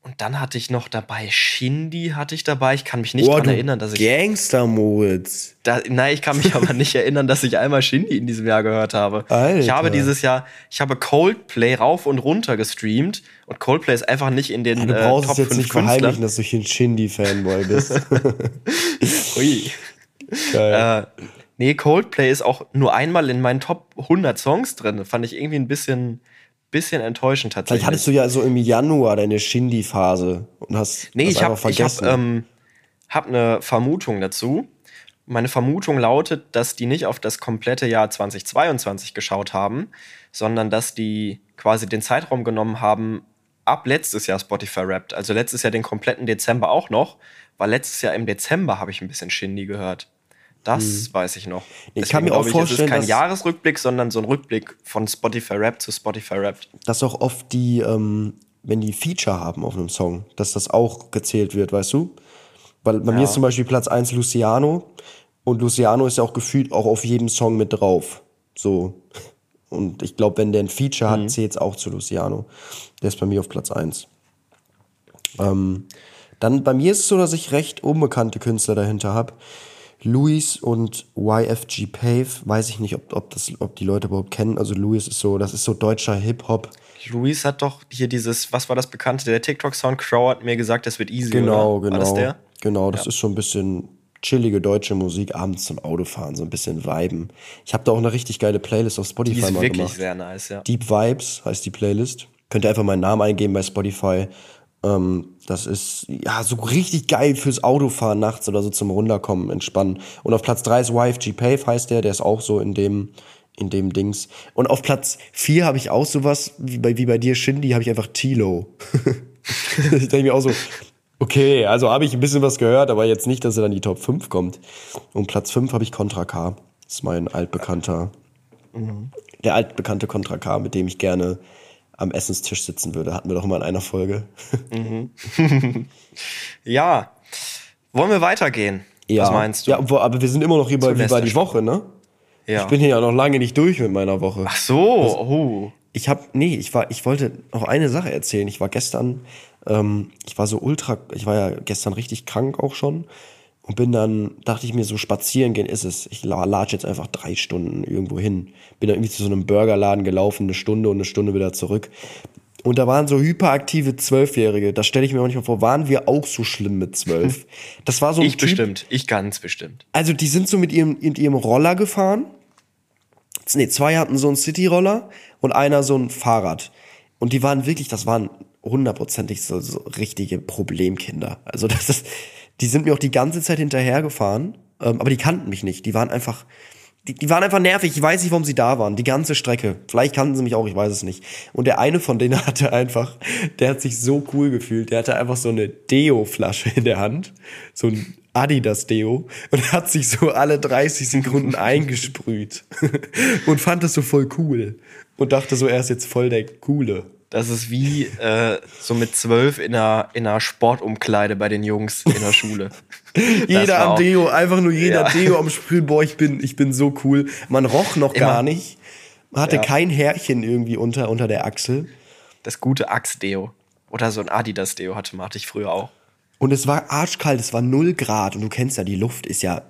Und dann hatte ich noch dabei Shindy hatte ich dabei. Ich kann mich nicht Boah, dran du erinnern, dass ich Gangster Moritz. da, nein, ich kann mich aber nicht erinnern, dass ich einmal Shindy in diesem Jahr gehört habe. Alter. Ich habe dieses Jahr, ich habe Coldplay rauf und runter gestreamt und Coldplay ist einfach nicht in den Du äh, brauchst Top es jetzt 5 nicht verheimlichen, Künstlern. dass du hier ein Shindy-Fanboy bist. Ui. geil. Äh, nee, Coldplay ist auch nur einmal in meinen Top 100 Songs drin. Fand ich irgendwie ein bisschen, bisschen enttäuschend tatsächlich. Vielleicht hattest du ja so im Januar deine Shindy-Phase und hast Nee, das ich habe hab, ähm, hab eine Vermutung dazu. Meine Vermutung lautet, dass die nicht auf das komplette Jahr 2022 geschaut haben, sondern dass die quasi den Zeitraum genommen haben ab letztes Jahr Spotify Wrapped. Also letztes Jahr den kompletten Dezember auch noch, weil letztes Jahr im Dezember habe ich ein bisschen Shindy gehört. Das weiß ich noch. Hm. Ich kann mir auch es vorstellen, ist kein Jahresrückblick, sondern so ein Rückblick von Spotify Wrapped zu Spotify Wrapped. dass auch oft die, ähm, wenn die Feature haben auf einem Song, dass das auch gezählt wird, weißt du? Weil bei mir ist zum Beispiel Platz 1 Luciano und Luciano ist ja auch gefühlt auch auf jedem Song mit drauf. So. Und ich glaube, wenn der ein Feature hat, zählt es auch zu Luciano. Der ist bei mir auf Platz 1. Ähm, dann bei mir ist es so, dass ich recht unbekannte Künstler dahinter habe. Luis und YFG Pave, weiß ich nicht, ob, ob, das, ob die Leute überhaupt kennen. Also Luis ist so, das ist so deutscher Hip-Hop. Luis hat doch hier dieses, was war das bekannte? Der TikTok-Sound Crow hat mir gesagt, das wird easy. Genau, oder? genau. War das der? Genau, das ist so ein bisschen chillige deutsche Musik, abends zum Autofahren, so ein bisschen viben. Ich habe da auch eine richtig geile Playlist auf Spotify Die ist mal wirklich gemacht. sehr nice, ja. Deep Vibes heißt die Playlist. Könnt ihr einfach meinen Namen eingeben bei Spotify. Ähm, das ist ja so richtig geil fürs Autofahren nachts oder so zum Runterkommen, entspannen. Und auf Platz 3 ist YFG Pave, heißt der, der ist auch so in dem, in dem Dings. Und auf Platz 4 habe ich auch sowas, wie bei, wie bei dir, Shindy, habe ich einfach Tilo. ich denke mir auch so, okay, also habe ich ein bisschen was gehört, aber jetzt nicht, dass er dann in die Top 5 kommt. Und Platz 5 habe ich Contra K. Das ist mein altbekannter der altbekannte Contra K, mit dem ich gerne am Essenstisch sitzen würde. Hatten wir doch mal in einer Folge. Ja. Wollen wir weitergehen? Was meinst du? Ja, aber wir sind immer noch hier bei, Zu wie war die. Woche, ne? Ja. Ich bin hier ja noch lange nicht durch mit meiner Woche. Ach so. Oh. Ich habe, nee, ich war, ich wollte noch eine Sache erzählen. Ich war gestern, ähm, ich war so ultra, ich war ja gestern richtig krank auch schon und bin dann, dachte ich mir so, spazieren gehen ist es. Ich la- latsch jetzt einfach drei Stunden irgendwo hin. Bin dann irgendwie zu so einem Burgerladen gelaufen, eine Stunde und eine Stunde wieder zurück. Und da waren so hyperaktive Zwölfjährige. Das stelle ich mir manchmal vor. Waren wir auch so schlimm mit zwölf? Das war so ein Ich Typ, bestimmt. Ich ganz bestimmt. also die sind so mit ihrem, mit ihrem Roller gefahren. Nee, zwei hatten so einen City-Roller und einer so ein Fahrrad. Und die waren wirklich, das waren hundertprozentig so, so richtige Problemkinder. Also das ist, die sind mir auch die ganze Zeit hinterhergefahren, ähm, aber die kannten mich nicht. Die waren einfach, die, die waren einfach nervig. Ich weiß nicht, warum sie da waren. Die ganze Strecke. Vielleicht kannten sie mich auch, ich weiß es nicht. Und der eine von denen hatte einfach, der hat sich so cool gefühlt. Der hatte einfach so eine Deo-Flasche in der Hand. So ein Adidas Deo. Und hat sich so alle 30 Sekunden eingesprüht. Und fand das so voll cool. Und dachte so, er ist jetzt voll der Coole. Das ist wie äh, so mit zwölf in einer, in einer Sportumkleide bei den Jungs in der Schule. Jeder am Deo, einfach nur jeder Ja. Deo am Sprühen. Boah, ich bin, ich bin so cool. Man roch noch Immer. gar nicht. Man hatte Ja. kein Härchen irgendwie unter, unter der Achsel. Das gute Axe-Deo. Oder so ein Adidas-Deo hatte, hatte ich früher auch. Und es war arschkalt, es war null Grad. Und du kennst ja, die Luft ist ja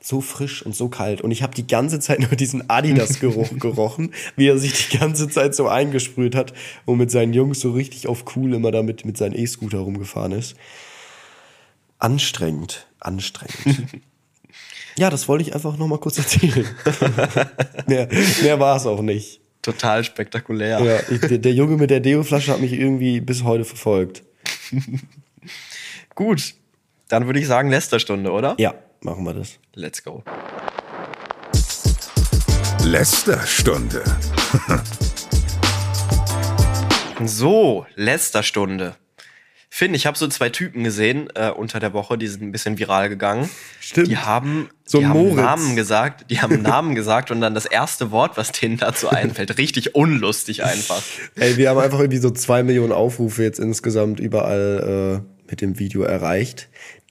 so frisch und so kalt. Und ich habe die ganze Zeit nur diesen Adidas-Geruch gerochen, wie er sich die ganze Zeit so eingesprüht hat und mit seinen Jungs so richtig auf cool immer damit mit seinem E-Scooter rumgefahren ist. Anstrengend, anstrengend. ja, das wollte ich einfach noch mal kurz erzählen. mehr mehr war es auch nicht. Total spektakulär. Ja, ich, der, der Junge mit der Deo-Flasche hat mich irgendwie bis heute verfolgt. Gut. Dann würde ich sagen, Lästerstunde, oder? Ja, machen wir das. Let's go. Lästerstunde. So, Lästerstunde. Finn, ich habe so zwei Typen gesehen äh, unter der Woche, die sind ein bisschen viral gegangen. Stimmt. Die haben, So die haben. Namen gesagt, die haben Namen gesagt und dann das erste Wort, was denen dazu einfällt. Richtig unlustig einfach. Ey, wir haben einfach irgendwie so zwei Millionen Aufrufe jetzt insgesamt überall äh, mit dem Video erreicht.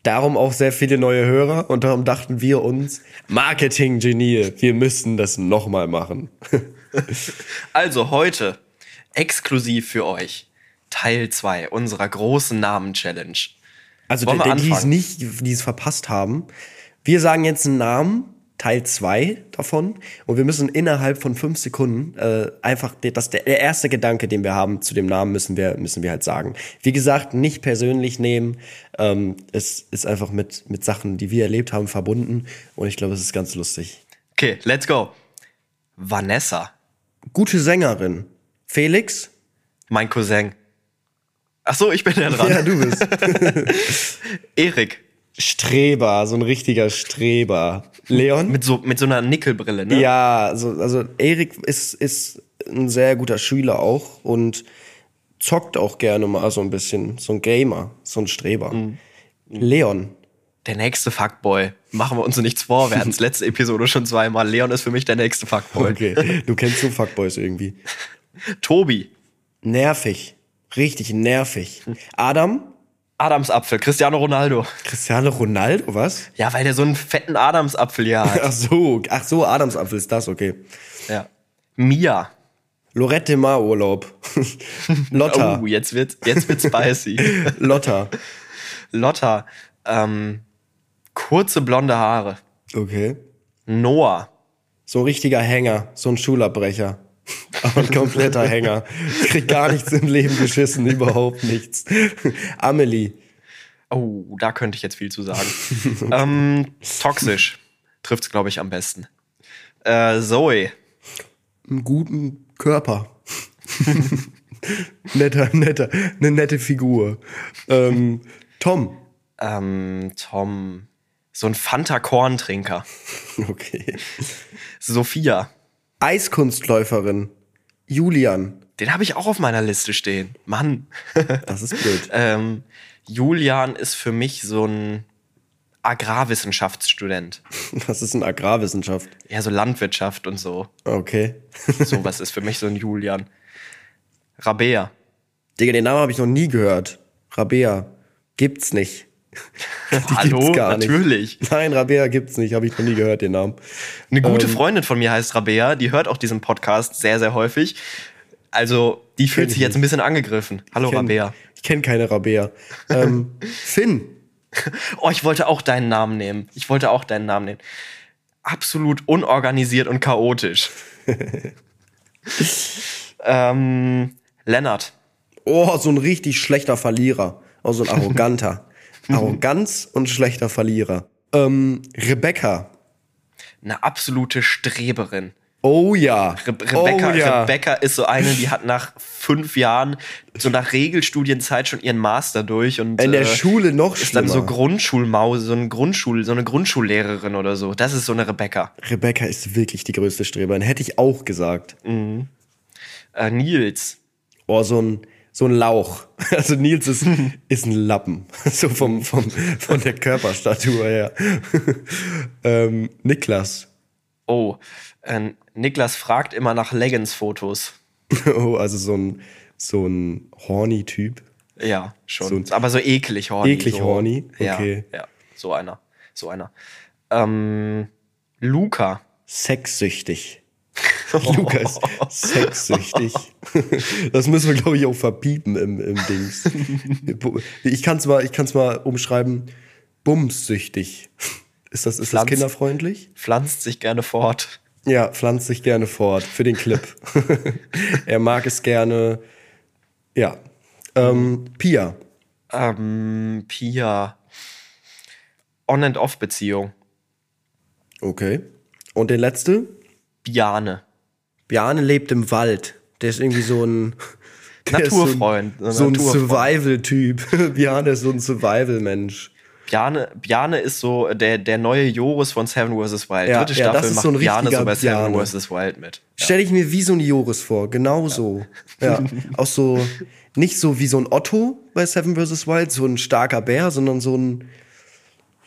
Darum auch sehr viele neue Hörer und darum dachten wir uns, Marketing-Genie, wir müssen das nochmal machen. Also heute exklusiv für euch Teil 2 unserer großen Namen-Challenge. Also die, es nicht, die es verpasst haben, wir sagen jetzt einen Namen, Teil 2 davon, und wir müssen innerhalb von fünf Sekunden äh, einfach, das, der, der erste Gedanke, den wir haben zu dem Namen, müssen wir, müssen wir halt sagen. Wie gesagt, nicht persönlich nehmen, ähm, es ist einfach mit, mit Sachen, die wir erlebt haben, verbunden, und ich glaube, es ist ganz lustig. Okay, let's go. Vanessa, Gute Sängerin. Felix? mein Cousin. Ach so, ich bin ja dran. Ja, du bist. Erik, Streber, so ein richtiger Streber. Leon? mit so, mit so einer Nickelbrille, ne? Ja, also, also Erik ist, ist ein sehr guter Schüler auch und zockt auch gerne mal so ein bisschen. So ein Gamer, so ein Streber. Leon. Der nächste Fuckboy. Machen wir uns nichts vor. Wir hatten es letzte Episode schon zweimal. Leon ist für mich der nächste Fuckboy. Okay, du kennst so Fuckboys irgendwie. Tobi, Nervig. Richtig nervig. Adam? Adamsapfel, Cristiano Ronaldo. Cristiano Ronaldo, was? Ja, weil der so einen fetten Adamsapfel hier hat. Ach so, ach so, Adamsapfel ist das, okay. ja. Mia. Lorette Mar Urlaub. Lotta. Oh, jetzt wird jetzt wird's spicy. Lotta. Lotta. Ähm, kurze blonde Haare. Okay. Noah. So ein richtiger Hänger, so ein Schulabbrecher. Aber ein kompletter Hänger. Kriegt gar nichts im Leben geschissen, überhaupt nichts. Amelie. Oh, da könnte ich jetzt viel zu sagen. ähm, toxisch. Trifft's, glaube ich, am besten. Äh, Zoe. Einen guten Körper. netter, netter, eine nette Figur. Ähm, Tom. Ähm, Tom. So ein Fanta-Korn-Trinker. Okay. Sophia. Eiskunstläuferin. Julian. Den habe ich auch auf meiner Liste stehen. Mann. Das ist blöd. ähm, Julian ist für mich so ein Agrarwissenschaftsstudent. Das ist eine Agrarwissenschaft. Ja, so Landwirtschaft und so. Okay. Sowas ist für mich so ein Julian. Rabea. Digga, den Namen habe ich noch nie gehört. Rabea. Gibt's nicht. Die Hallo, gibt's gar nicht. natürlich. Nein, Rabea gibt's nicht. Habe ich noch nie gehört, den Namen. Eine gute Ähm. Freundin von mir heißt Rabea, die hört auch diesen Podcast sehr, sehr häufig. Also, die fühlt ich sich jetzt ein bisschen angegriffen. Hallo, Ich kenn- Rabea. Ich kenne keine Rabea. Ähm, Finn. Oh, ich wollte auch deinen Namen nehmen. Ich wollte auch deinen Namen nehmen. Absolut unorganisiert und chaotisch. ähm, Lennart. Oh, so ein richtig schlechter Verlierer. Oh, so ein arroganter. Arroganz und schlechter Verlierer. Ähm, Rebecca. Eine absolute Streberin. Oh ja. Re Rebecca, oh, ja. Rebecca ist so eine, die hat nach fünf Jahren, so nach Regelstudienzeit schon ihren Master durch und In der äh, Schule noch ist dann so schlimmer. Grundschulmaus, so eine Grundschul, so eine Grundschullehrerin oder so. Das ist so eine Rebecca. Rebecca ist wirklich die größte Streberin. Hätte ich auch gesagt. Äh, Nils. Oh, so ein, so ein Lauch. Also Nils ist, ist ein Lappen. So vom, vom, von der Körperstatur her. ähm, Niklas. Oh, äh, Niklas fragt immer nach Leggings-Fotos. Oh, also so ein, so ein horny Typ. Ja, schon. So- Aber so eklig horny. Eklig so. horny? Okay. Ja, ja, so einer. So einer. Ähm, Luca. Sexsüchtig. Luca ist sexsüchtig. Das müssen wir, glaube ich, auch verpiepen im, im Dings. Ich kann es mal, ich kann's mal umschreiben. Bumssüchtig. Ist das, ist das Pflanz- kinderfreundlich? Pflanzt sich gerne fort. Ja, pflanzt sich gerne fort für den Clip. er mag es gerne. Ja. Ähm, Pia. Ähm, Pia. On-and-Off-Beziehung. Okay. Und der letzte? Biane. Bjarne lebt im Wald. Der ist irgendwie so ein Naturfreund, So ein, so ein. Survival-Typ. Bjarne ist so ein Survival-Mensch. Biane, Biane ist so der, der neue Joris von Seven vs. Wild. Ja, Dritte ja, das Staffel ist macht so ein Biane so bei Seven vs. Wild mit. Stell ich mir wie so ein Joris vor, genau so. Ja, auch so, nicht so wie so ein Otto bei Seven vs. Wild, so ein starker Bär, sondern so ein,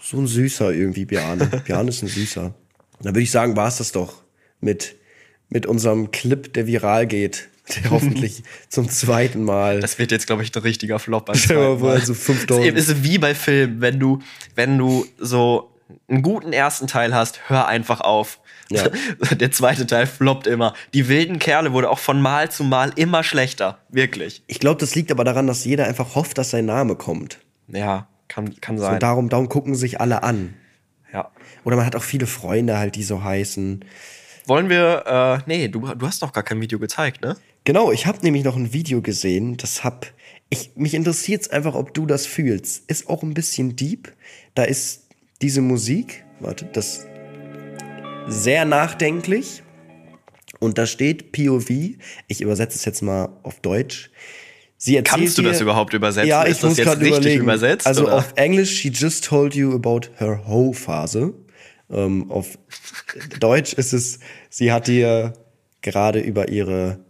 so ein süßer irgendwie, Bjarne. Bjarne ist ein süßer. Dann würde ich sagen, war es das doch mit, mit unserem Clip, der viral geht, der hoffentlich zum zweiten Mal. Das wird jetzt, glaube ich, ein richtiger Flop. dir mal also 5000. Es ist wie bei Filmen, wenn du, wenn du so einen guten ersten Teil hast, hör einfach auf. Ja. Der zweite Teil floppt immer. Die wilden Kerle wurde auch von Mal zu Mal immer schlechter. Wirklich. Ich glaube, das liegt aber daran, dass jeder einfach hofft, dass sein Name kommt. Ja, kann, kann So, sein. darum, darum gucken sich alle an. ja. Oder man hat auch viele Freunde halt, die so heißen. Wollen wir, äh, nee, du, du hast noch gar kein Video gezeigt, ne? Genau, ich habe nämlich noch ein Video gesehen, das hab ich mich interessiert einfach, ob du das fühlst. Ist auch ein bisschen deep. Da ist diese Musik, warte, das sehr nachdenklich und da steht POV. Ich übersetze es jetzt mal auf Deutsch. Sie erzählt Kannst du dir- das überhaupt übersetzen? Ja, Ist ich das muss jetzt gerade richtig überlegen. übersetzt, Also oder? auf Englisch, she just told you about her hoe Phase. Ähm, auf Deutsch ist es, sie hat dir gerade über ihre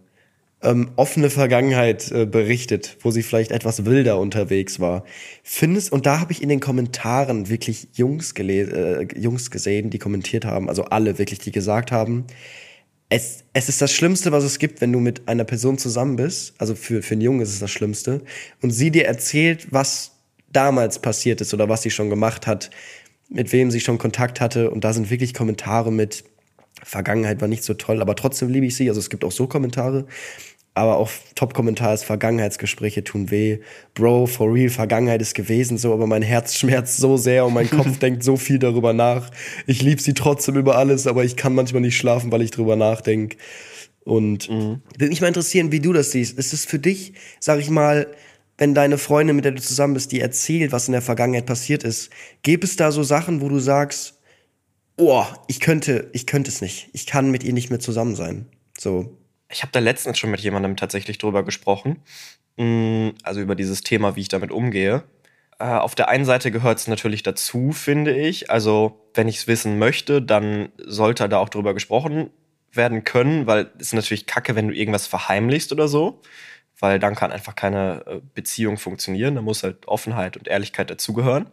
ähm, offene Vergangenheit äh, berichtet, wo sie vielleicht etwas wilder unterwegs war. Findest, und da habe ich in den Kommentaren wirklich Jungs, äh, Jungs gesehen, die kommentiert haben, also alle wirklich, die gesagt haben, es, es ist das Schlimmste, was es gibt, wenn du mit einer Person zusammen bist. Also für, für einen Jungen ist es das Schlimmste. Und sie dir erzählt, was damals passiert ist oder was sie schon gemacht hat, mit wem sie schon Kontakt hatte. Und da sind wirklich Kommentare mit, Vergangenheit war nicht so toll, aber trotzdem liebe ich sie. Also es gibt auch so Kommentare. Aber auch Top-Kommentar ist Vergangenheitsgespräche tun weh. Bro, for real, Vergangenheit ist gewesen so, aber mein Herz schmerzt so sehr und mein Kopf denkt so viel darüber nach. Ich liebe sie trotzdem über alles, aber ich kann manchmal nicht schlafen, weil ich drüber nachdenke. Und würde mich mal interessieren, wie du das siehst. Ist es für dich, sag ich mal, wenn deine Freundin, mit der du zusammen bist, die erzählt, was in der Vergangenheit passiert ist, gäbe es da so Sachen, wo du sagst, oh, ich könnte, ich könnte es nicht. Ich kann mit ihr nicht mehr zusammen sein. So. Ich habe da letztens schon mit jemandem tatsächlich drüber gesprochen. Mm, Also über dieses Thema, wie ich damit umgehe. Äh, Auf der einen Seite gehört es natürlich dazu, finde ich. Also, wenn ich es wissen möchte, dann sollte da auch drüber gesprochen werden können, weil es ist natürlich kacke, wenn du irgendwas verheimlichst oder so. Weil dann kann einfach keine äh, Beziehung funktionieren. Da muss halt Offenheit und Ehrlichkeit dazugehören.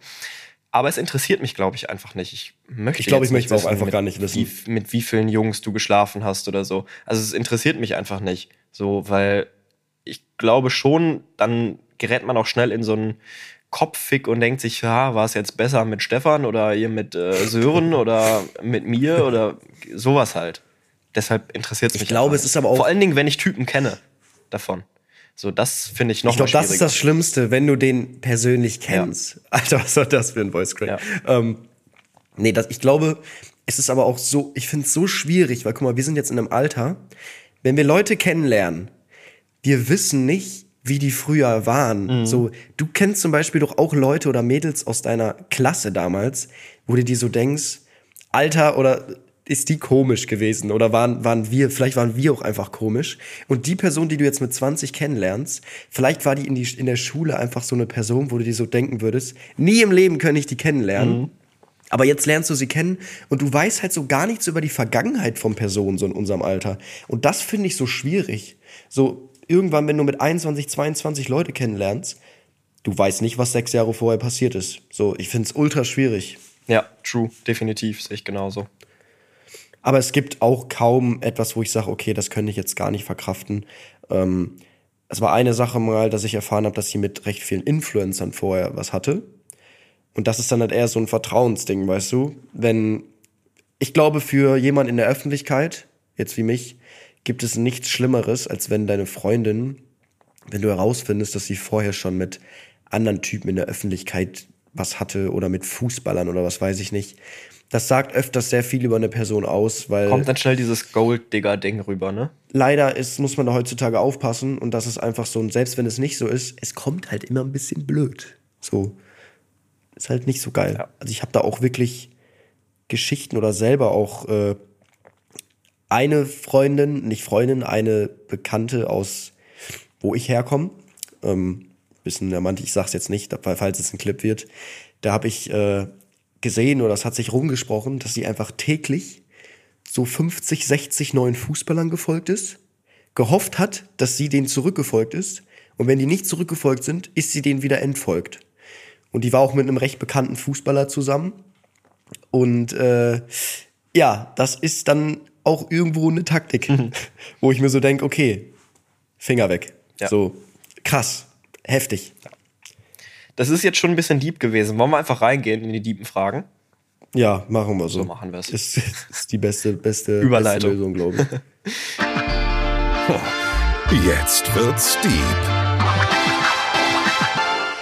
Aber es interessiert mich, glaube ich, einfach nicht. Ich möchte Ich glaube, ich möchte es auch einfach mit gar nicht wissen. Wie, mit wie vielen Jungs du geschlafen hast oder so. Also es interessiert mich einfach nicht. So, weil ich glaube schon, dann gerät man auch schnell in so einen Kopffick und denkt sich, ja, war es jetzt besser mit Stefan oder ihr mit äh, Sören oder mit mir oder sowas halt. Deshalb interessiert es mich. Ich glaube, es ist aber auch- Vor allen Dingen, wenn ich Typen kenne davon. So, das finde ich noch Ich glaube, das ist das. Schlimmste, wenn du den persönlich kennst. Alter, was war das für ein Voice Crack? Ähm, nee, das, ich glaube, es ist aber auch so, ich finde es so schwierig, weil guck mal, wir sind jetzt in einem Alter, wenn wir Leute kennenlernen, wir wissen nicht, wie die früher waren. So, du kennst zum Beispiel doch auch Leute oder Mädels aus deiner Klasse damals, wo du dir so denkst, Alter, oder ist die komisch gewesen? Oder waren, waren wir, vielleicht waren wir auch einfach komisch. Und die Person, die du jetzt mit 20 kennenlernst, vielleicht war die in, die in der Schule einfach so eine Person, wo du dir so denken würdest, nie im Leben könnte ich die kennenlernen. Aber jetzt lernst du sie kennen und du weißt halt so gar nichts über die Vergangenheit von Personen so in unserem Alter. Und das finde ich so schwierig. So irgendwann, wenn du mit 21, 22 Leute kennenlernst, du weißt nicht, was sechs Jahre vorher passiert ist. So, ich finde es ultra schwierig. Ja, true, definitiv, sehe ich genauso. Aber es gibt auch kaum etwas, wo ich sage, okay, das könnte ich jetzt gar nicht verkraften. Ähm, es war eine Sache mal, dass ich erfahren habe, dass sie mit recht vielen Influencern vorher was hatte. Und das ist dann halt eher so ein Vertrauensding, weißt du? Wenn, ich glaube, für jemanden in der Öffentlichkeit, jetzt wie mich, gibt es nichts Schlimmeres, als wenn deine Freundin, wenn du herausfindest, dass sie vorher schon mit anderen Typen in der Öffentlichkeit was hatte oder mit Fußballern oder was weiß ich nicht. Das sagt öfters sehr viel über eine Person aus, weil Kommt dann schnell dieses Gold-Digger-Ding rüber, ne? leider ist, muss man da heutzutage aufpassen und das ist einfach so, und selbst wenn es nicht so ist, es kommt halt immer ein bisschen blöd. So. Ist halt nicht so geil. Ja. Also ich habe da auch wirklich Geschichten oder selber auch äh, eine Freundin, nicht Freundin, eine Bekannte aus, wo ich herkomme. Ähm, bisschen ermannt, ich sag's jetzt nicht, falls es ein Clip wird. Da habe ich äh, gesehen oder es hat sich rumgesprochen, dass sie einfach täglich so 50, 60 neuen Fußballern gefolgt ist, gehofft hat, dass sie denen zurückgefolgt ist und wenn die nicht zurückgefolgt sind, ist sie denen wieder entfolgt. Und die war auch mit einem recht bekannten Fußballer zusammen. Und äh, ja, das ist dann auch irgendwo eine Taktik, wo ich mir so denke, okay, Finger weg. Ja. So, krass, heftig. Das ist jetzt schon ein bisschen deep gewesen. Wollen wir einfach reingehen in die deepen Fragen? Ja, machen wir so. So machen wir's. Ist, ist die beste, beste, Überleitung. beste Lösung, glaube ich. Jetzt wird's deep.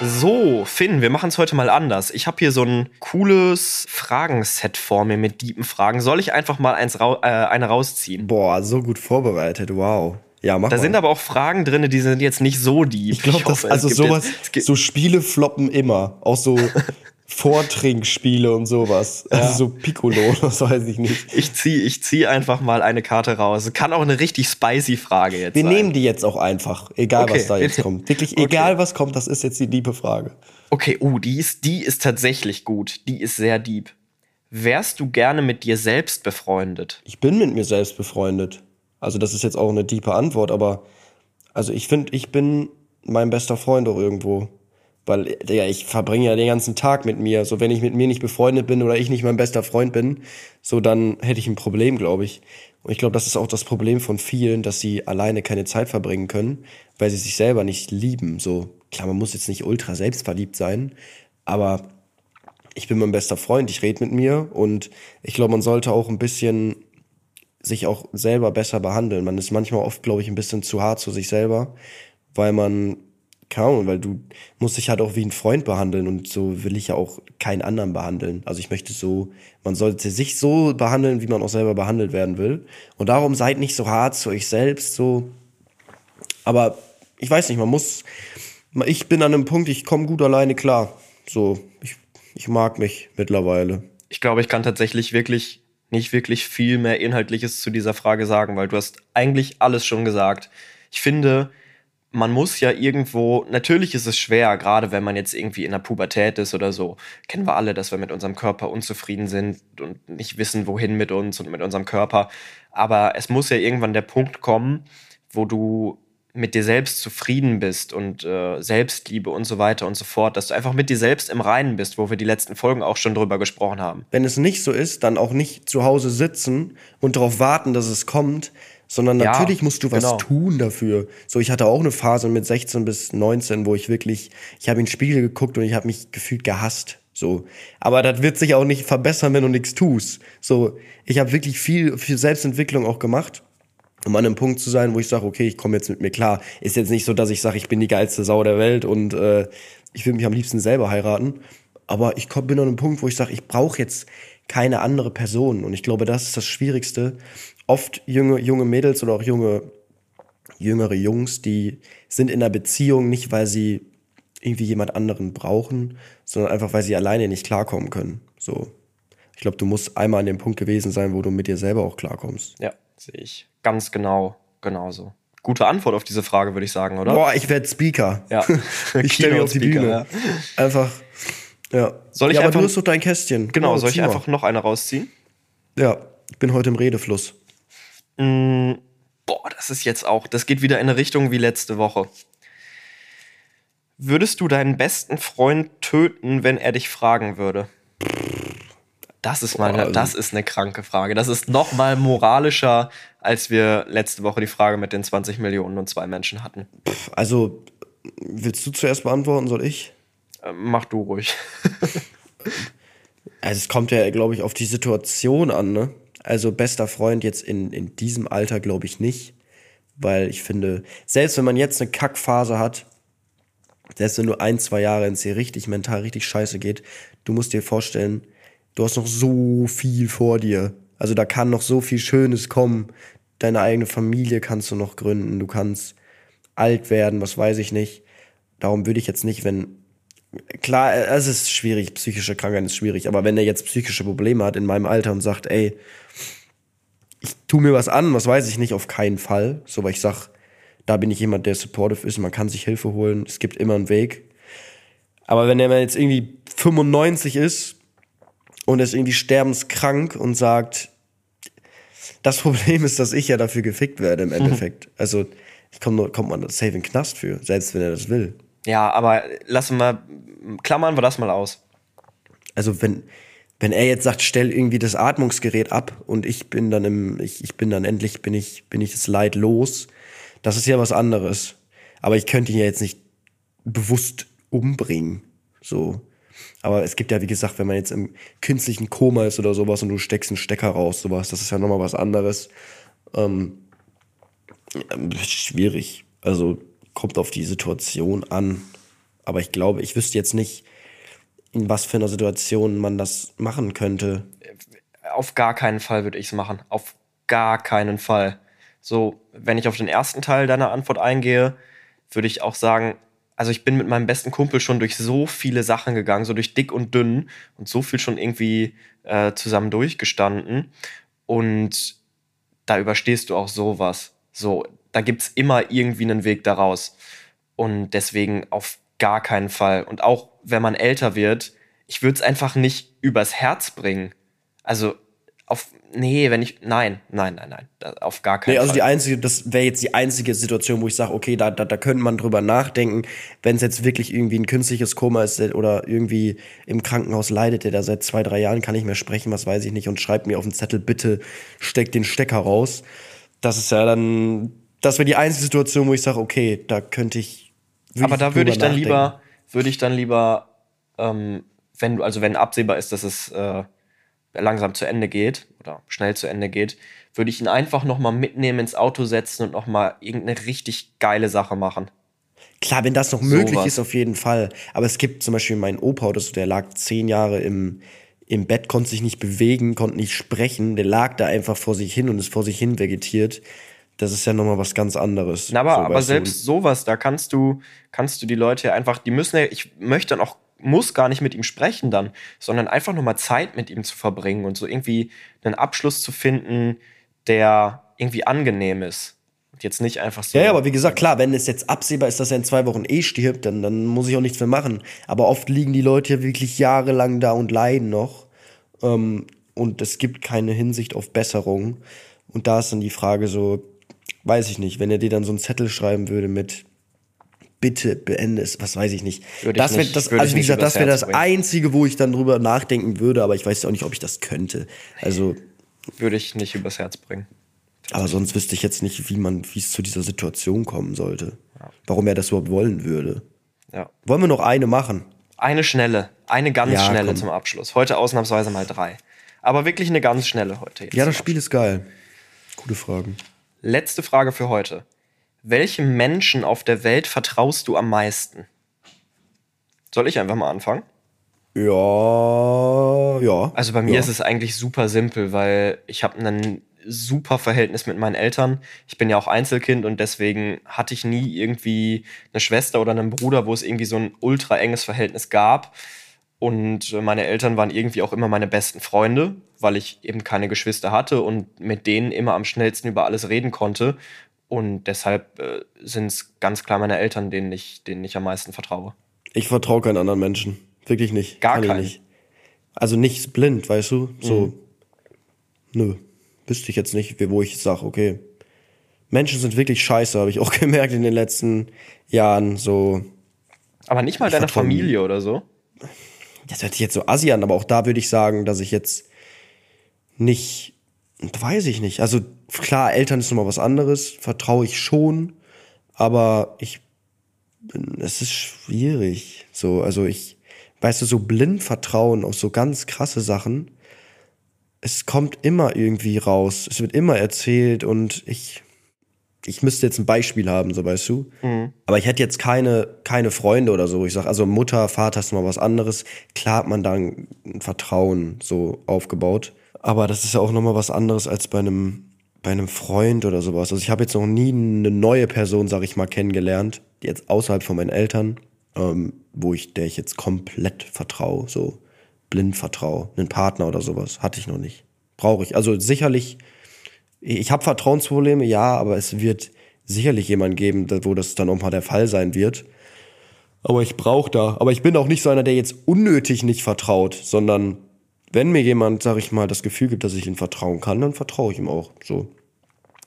So, Finn, wir machen es heute mal anders. Ich habe hier so ein cooles Fragenset vor mir mit deepen Fragen. Soll ich einfach mal eins rau äh, eine rausziehen? Boah, so gut vorvorbereitet, wow. Ja, mach Da mal. sind aber auch Fragen drin, die sind jetzt nicht so deep. Ich glaube, also sowas, jetzt- so Spiele floppen immer. Auch so Vortrinkspiele und sowas. Also so Piccolo, das weiß ich nicht. ich ziehe ich zieh einfach mal eine Karte raus. Kann auch eine richtig spicy Frage jetzt Wir sein. nehmen die jetzt auch einfach, egal Okay. was da jetzt kommt. Wirklich, Okay. egal was kommt, das ist jetzt die liebe Frage. Okay, uh, die ist, die ist tatsächlich gut. Die ist sehr deep. Wärst du gerne mit dir selbst befreundet? Ich bin mit mir selbst befreundet. Also das ist jetzt auch eine tiefe Antwort, aber also ich finde, ich bin mein bester Freund auch irgendwo. Weil ja, ich verbringe ja den ganzen Tag mit mir. So, wenn ich mit mir nicht befreundet bin oder ich nicht mein bester Freund bin, so dann hätte ich ein Problem, glaube ich. Und ich glaube, das ist auch das Problem von vielen, dass sie alleine keine Zeit verbringen können, weil sie sich selber nicht lieben. So, klar, man muss jetzt nicht ultra selbstverliebt sein, aber ich bin mein bester Freund, ich rede mit mir und ich glaube, man sollte auch ein bisschen sich auch selber besser behandeln. Man ist manchmal oft, glaube ich, ein bisschen zu hart zu sich selber, weil man, Ahnung, weil du musst dich halt auch wie ein Freund behandeln und so will ich ja auch keinen anderen behandeln. Also ich möchte so, man sollte sich so behandeln, wie man auch selber behandelt werden will. Und darum seid nicht so hart zu euch selbst, so. Aber ich weiß nicht, man muss, ich bin an einem Punkt, ich komme gut alleine klar. So, ich, ich mag mich mittlerweile. Ich glaube, ich kann tatsächlich wirklich nicht wirklich viel mehr Inhaltliches zu dieser Frage sagen, weil du hast eigentlich alles schon gesagt. Ich finde, man muss ja irgendwo, natürlich ist es schwer, gerade wenn man jetzt irgendwie in der Pubertät ist oder so. Kennen wir alle, dass wir mit unserem Körper unzufrieden sind und nicht wissen, wohin mit uns und mit unserem Körper. Aber es muss ja irgendwann der Punkt kommen, wo du mit dir selbst zufrieden bist und äh, Selbstliebe und so weiter und so fort, dass du einfach mit dir selbst im Reinen bist, wo wir die letzten Folgen auch schon drüber gesprochen haben. Wenn es nicht so ist, dann auch nicht zu Hause sitzen und darauf warten, dass es kommt sondern Ja, natürlich musst du was genau. tun dafür. So, ich hatte auch eine Phase mit 16 bis 19, wo ich wirklich, ich habe in den Spiegel geguckt und ich habe mich gefühlt gehasst. So, aber das wird sich auch nicht verbessern, wenn du nichts tust. So, ich habe wirklich viel für Selbstentwicklung auch gemacht um an einem Punkt zu sein, wo ich sage, okay, ich komme jetzt mit mir klar. Ist jetzt nicht so, dass ich sage, ich bin die geilste Sau der Welt und äh, ich will mich am liebsten selber heiraten. Aber ich komm, bin an einem Punkt, wo ich sage, ich brauche jetzt keine andere Person. Und ich glaube, das ist das Schwierigste. Oft junge, junge Mädels oder auch junge, jüngere Jungs, die sind in einer Beziehung nicht, weil sie irgendwie jemand anderen brauchen, sondern einfach, weil sie alleine nicht klarkommen können. So. Ich glaube, du musst einmal an dem Punkt gewesen sein, wo du mit dir selber auch klarkommst. Ja, sehe ich ganz genau, genauso. Gute Antwort auf diese Frage, würde ich sagen, oder? Boah, ich werde Speaker. Ja. ich stelle mich auf die Bühne. Einfach. Ja. Soll ich ja, aber einfach- du hast doch dein Kästchen. Genau, soll ich mal. einfach noch eine rausziehen? Ja, ich bin heute im Redefluss. Boah, das ist jetzt auch, das geht wieder in eine Richtung wie letzte Woche. Würdest du deinen besten Freund töten, wenn er dich fragen würde? Das ist mal, Boah, eine, also- das ist eine kranke Frage. Das ist noch mal moralischer, als wir letzte Woche die Frage mit den 20 Millionen und zwei Menschen hatten. Pff, Also, willst du zuerst beantworten, soll ich? Äh, mach du ruhig. Also, es kommt ja, glaube ich, auf die Situation an, ne? Also, bester Freund jetzt in, in diesem Alter, glaube ich nicht. Weil ich finde, selbst wenn man jetzt eine Kackphase hat, selbst wenn du ein, zwei Jahre ins hier richtig mental richtig scheiße geht, du musst dir vorstellen, du hast noch so viel vor dir. Also da kann noch so viel Schönes kommen. Deine eigene Familie kannst du noch gründen, du kannst alt werden, was weiß ich nicht. Darum würde ich jetzt nicht, wenn klar, es ist schwierig, psychische Krankheit ist schwierig, aber wenn er jetzt psychische Probleme hat in meinem Alter und sagt, ey, ich tu mir was an, was weiß ich nicht, auf keinen Fall. So, weil ich sag, da bin ich jemand, der supportive ist, man kann sich Hilfe holen, es gibt immer einen Weg. Aber wenn er jetzt irgendwie 95 ist und ist irgendwie sterbenskrank und sagt, das Problem ist, dass ich ja dafür gefickt werde im Endeffekt. Also, ich komm, nur- kommt man safe in den Knast für, selbst wenn er das will. Ja, aber lassen wir, klammern wir das mal aus. Also wenn, wenn er jetzt sagt, stell irgendwie das Atmungsgerät ab und ich bin dann im, ich, ich bin dann endlich, bin ich, bin ich das Leid los, das ist ja was anderes. Aber ich könnte ihn ja jetzt nicht bewusst umbringen. So. Aber es gibt ja, wie gesagt, wenn man jetzt im künstlichen Koma ist oder sowas und du steckst einen Stecker raus, sowas, das ist ja nochmal was anderes. Ähm, schwierig. Also kommt auf die Situation an. Aber ich glaube, ich wüsste jetzt nicht, in was für einer Situation man das machen könnte. Auf gar keinen Fall würde ich es machen. Auf gar keinen Fall. So, wenn ich auf den ersten Teil deiner Antwort eingehe, würde ich auch sagen, also ich bin mit meinem besten Kumpel schon durch so viele Sachen gegangen, so durch dick und dünn und so viel schon irgendwie äh, zusammen durchgestanden. Und da überstehst du auch sowas. So, da gibt's immer irgendwie einen Weg daraus. Und deswegen auf gar keinen Fall. Und auch wenn man älter wird, ich würde es einfach nicht übers Herz bringen. Also auf, nee, wenn ich, nein, nein, nein, nein, auf gar keinen Nee, also Fall. die einzige, das wäre jetzt die einzige Situation, wo ich sage, okay, da, da, da könnte man drüber nachdenken, wenn es jetzt wirklich irgendwie ein künstliches Koma ist der- oder irgendwie im Krankenhaus leidet, der da seit zwei, drei Jahren kann nicht mehr sprechen, was weiß ich nicht, und schreibt mir auf den Zettel, bitte steck den Stecker raus. Das ist ja dann, das wäre die einzige Situation, wo ich sage, okay, da könnte ich. Aber da würde ich dann nachdenken. lieber, würde ich dann lieber, ähm, wenn du, also wenn absehbar ist, dass es äh, langsam zu Ende geht oder schnell zu Ende geht, würde ich ihn einfach nochmal mitnehmen ins Auto setzen und nochmal irgendeine richtig geile Sache machen. Klar, wenn das noch möglich Sowas. ist, auf jeden Fall. Aber es gibt zum Beispiel meinen Opa oder so, der lag zehn Jahre im, im Bett, konnte sich nicht bewegen, konnte nicht sprechen. Der lag da einfach vor sich hin und ist vor sich hin vegetiert. Das ist ja nochmal was ganz anderes. Na, aber, So, aber selbst sowas, da kannst du, kannst du die Leute einfach, die müssen ja, ich möchte dann auch, muss gar nicht mit ihm sprechen dann, sondern einfach nur mal Zeit mit ihm zu verbringen und so irgendwie einen Abschluss zu finden, der irgendwie angenehm ist. Und jetzt nicht einfach so. Ja, ja, aber wie gesagt, klar, wenn es jetzt absehbar ist, dass er in zwei Wochen eh stirbt, dann, dann muss ich auch nichts mehr machen. Aber oft liegen die Leute ja wirklich jahrelang da und leiden noch. Ähm, und es gibt keine Hinsicht auf Besserung. Und da ist dann die Frage so, weiß ich nicht, wenn er dir dann so einen Zettel schreiben würde mit Bitte beende es, was weiß ich nicht. Würde das wär, nicht- das, also wie gesagt, das wäre das. Einzige, wo ich dann drüber nachdenken würde, aber ich weiß auch nicht, ob ich das könnte. Also, Würde ich nicht übers Herz bringen. Aber sonst wüsste ich jetzt nicht, wie man, wie es zu dieser Situation kommen sollte. Warum er das überhaupt wollen würde. Ja. Wollen wir noch eine machen? Eine schnelle, eine ganz Ja, schnelle komm. zum Abschluss. Heute ausnahmsweise mal drei. Aber wirklich eine ganz schnelle heute. Ja, das Spiel ist geil. Gute Fragen. Letzte Frage für heute. Welchem Menschen auf der Welt vertraust du am meisten? Soll ich einfach mal anfangen? Ja, ja. Also bei mir ja. ist es eigentlich super simpel, weil ich habe ein super Verhältnis mit meinen Eltern. Ich bin ja auch Einzelkind und deswegen hatte ich nie irgendwie eine Schwester oder einen Bruder, wo es irgendwie so ein ultra enges Verhältnis gab. Und meine Eltern waren irgendwie auch immer meine besten Freunde, weil ich eben keine Geschwister hatte und mit denen immer am schnellsten über alles reden konnte. Und deshalb äh, sind es ganz klar meine Eltern, denen ich, denen ich am meisten vertraue. Ich vertraue keinen anderen Menschen. Wirklich nicht. Gar Kann keinen? nicht. Also nicht blind, weißt du? So. Mhm. Nö. Wüsste ich jetzt nicht, wie- wo ich sage, okay. Menschen sind wirklich scheiße, habe ich auch gemerkt in den letzten Jahren. So. Aber nicht mal Ich deine Familie oder so. Das hört sich jetzt so assi an, aber auch da würde ich sagen, dass ich jetzt nicht. Weiß ich nicht. Also klar, Eltern ist nochmal was anderes. Vertraue ich schon. Aber ich. bin- Es ist schwierig. So, also ich. Weißt du, so blind vertrauen auf so ganz krasse Sachen. Es kommt immer irgendwie raus. Es wird immer erzählt und ich. Ich müsste jetzt ein Beispiel haben, so weißt du. Aber ich hätte jetzt keine, keine Freunde oder so. Ich sag, also Mutter, Vater ist mal was anderes. Klar hat man da ein ein Vertrauen so aufgebaut. Aber das ist ja auch nochmal was anderes als bei einem, bei einem Freund oder sowas. Also ich habe jetzt noch nie eine neue Person, sag ich mal, kennengelernt, jetzt außerhalb von meinen Eltern, ähm, wo ich, der ich jetzt komplett vertraue, so blind vertraue. Einen Partner oder sowas. Hatte ich noch nicht. Brauche ich. Also sicherlich ich habe Vertrauensprobleme, ja, aber es wird sicherlich jemanden geben, wo das dann auch mal der Fall sein wird. Aber ich brauche da. Aber ich bin auch nicht so einer, der jetzt unnötig nicht vertraut, sondern wenn mir jemand, sag ich mal, das Gefühl gibt, dass ich ihm vertrauen kann, dann vertraue ich ihm auch. So.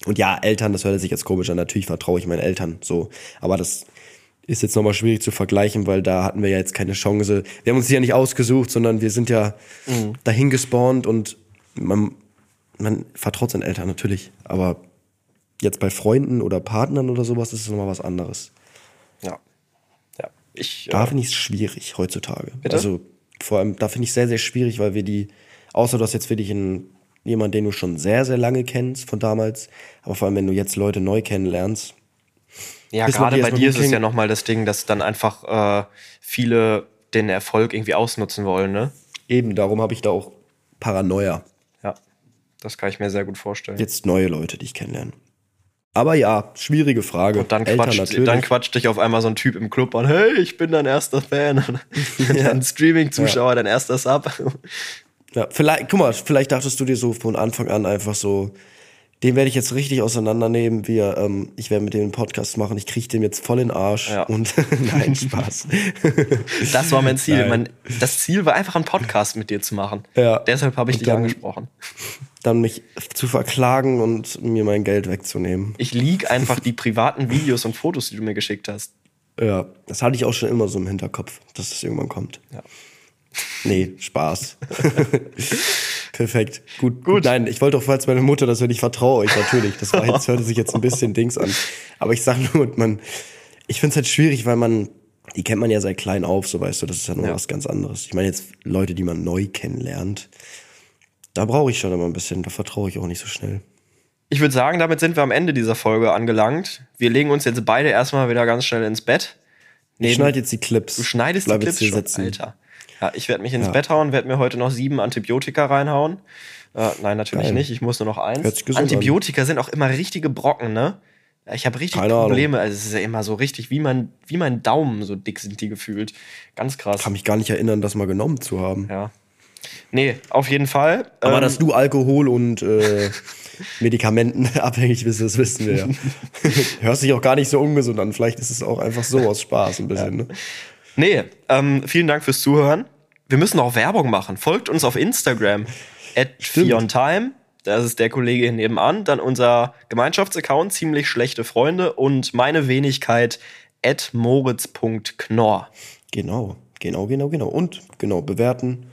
Und ja, Eltern, das hört sich jetzt komisch an. Natürlich vertraue ich meinen Eltern. So. Aber das ist jetzt nochmal schwierig zu vergleichen, weil da hatten wir ja jetzt keine Chance. Wir haben uns ja nicht ausgesucht, sondern wir sind ja dahin gespawnt und man, man vertraut seinen Eltern natürlich. Aber jetzt bei Freunden oder Partnern oder sowas ist es nochmal was anderes. Ja. Ja. Ich, Da äh, finde ich es schwierig heutzutage. Bitte? Also vor allem, da finde ich sehr, sehr schwierig, weil wir die, außer du hast jetzt wirklich einen, jemanden, den du schon sehr, sehr lange kennst von damals, aber vor allem, wenn du jetzt Leute neu kennenlernst, Ja, gerade bei dir ist es ja nochmal das Ding, dass dann einfach äh, viele den Erfolg irgendwie ausnutzen wollen, ne? eben darum habe ich da auch Paranoia. Ja. Das kann ich mir sehr gut vorstellen. Jetzt neue Leute, die ich kennenlerne. Aber ja, schwierige Frage. Und dann Eltern quatscht, natürlich. dann quatscht dich auf einmal so ein Typ im Club an, hey, ich bin dein erster Fan. Dann Streaming-Zuschauer, dein erster Sub. Ja, vielleicht, guck mal, vielleicht dachtest du dir so von Anfang an einfach so, den werde ich jetzt richtig auseinandernehmen. Wir, ähm, ich werde mit dem einen Podcast machen, ich kriege dem jetzt voll in den Arsch. Ja. Und nein, Spaß. Das war mein Ziel. Mein, das Ziel war einfach einen Podcast mit dir zu machen. Ja. Deshalb habe ich Und dich dann- angesprochen. Dann mich zu verklagen und mir mein Geld wegzunehmen. Ich lieg einfach die privaten Videos und Fotos, die du mir geschickt hast. Ja, das hatte ich auch schon immer so im Hinterkopf, dass es irgendwann kommt. Ja. Nee, Spaß. Perfekt. Gut, gut. Nein, ich wollte auch, falls meine Mutter das hört, ich vertraue euch natürlich. Das war jetzt, hörte sich jetzt ein bisschen Dings an. Aber ich sag nur, man, ich finde es halt schwierig, weil man, die kennt man ja seit klein auf, so weißt du, das ist ja noch Ja. was ganz anderes. Ich meine jetzt Leute, die man neu kennenlernt, da brauche ich schon immer ein bisschen, da vertraue ich auch nicht so schnell. Ich würde sagen, damit sind wir am Ende dieser Folge angelangt. Wir legen uns jetzt beide erstmal wieder ganz schnell ins Bett. Ich Neben- schneide jetzt die Clips. Du schneidest Bleib die Clips schon, sitzen. Alter. Ja, ich werde mich ins Ja. Bett hauen, werde mir heute noch sieben Antibiotika reinhauen. Äh, nein, natürlich Geil. nicht. Ich muss nur noch eins. Gesund an. Antibiotika sind auch immer richtige Brocken, ne? Ich habe richtig Keine Ahnung. Probleme. Also es ist ja immer so richtig, wie mein, wie mein Daumen, so dick sind die gefühlt. Ganz krass. Kann mich gar nicht erinnern, das mal genommen zu haben. Ja. Nee, auf jeden Fall. Aber Ähm, dass du Alkohol und äh, Medikamenten abhängig bist, das wissen wir ja. Hört sich auch gar nicht so ungesund an. Vielleicht ist es auch einfach so aus Spaß ein bisschen. Ne? Nee, ähm, vielen Dank fürs Zuhören. Wir müssen auch Werbung machen. Folgt uns auf Instagram. At. FionTime. Das ist der Kollege hier nebenan. Dann unser Gemeinschaftsaccount, ziemlich schlechte Freunde. Und meine Wenigkeit, at moritz.knorr. Genau, genau, genau, genau. Und genau, bewerten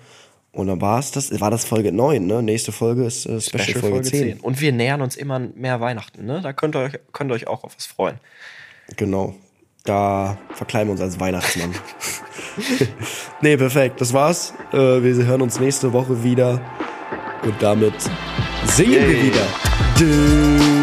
Und dann war es das, war das Folge 9, ne? Nächste Folge ist äh, Special, Special Folge, 10. Und wir nähern uns immer mehr Weihnachten, ne? Da könnt ihr euch, könnt ihr euch auch auf was freuen. Genau. Da verkleiden wir uns als Weihnachtsmann. nee, perfekt. Das war's. Äh, wir hören uns nächste Woche wieder. Und damit singen wir Yay. wieder. Dü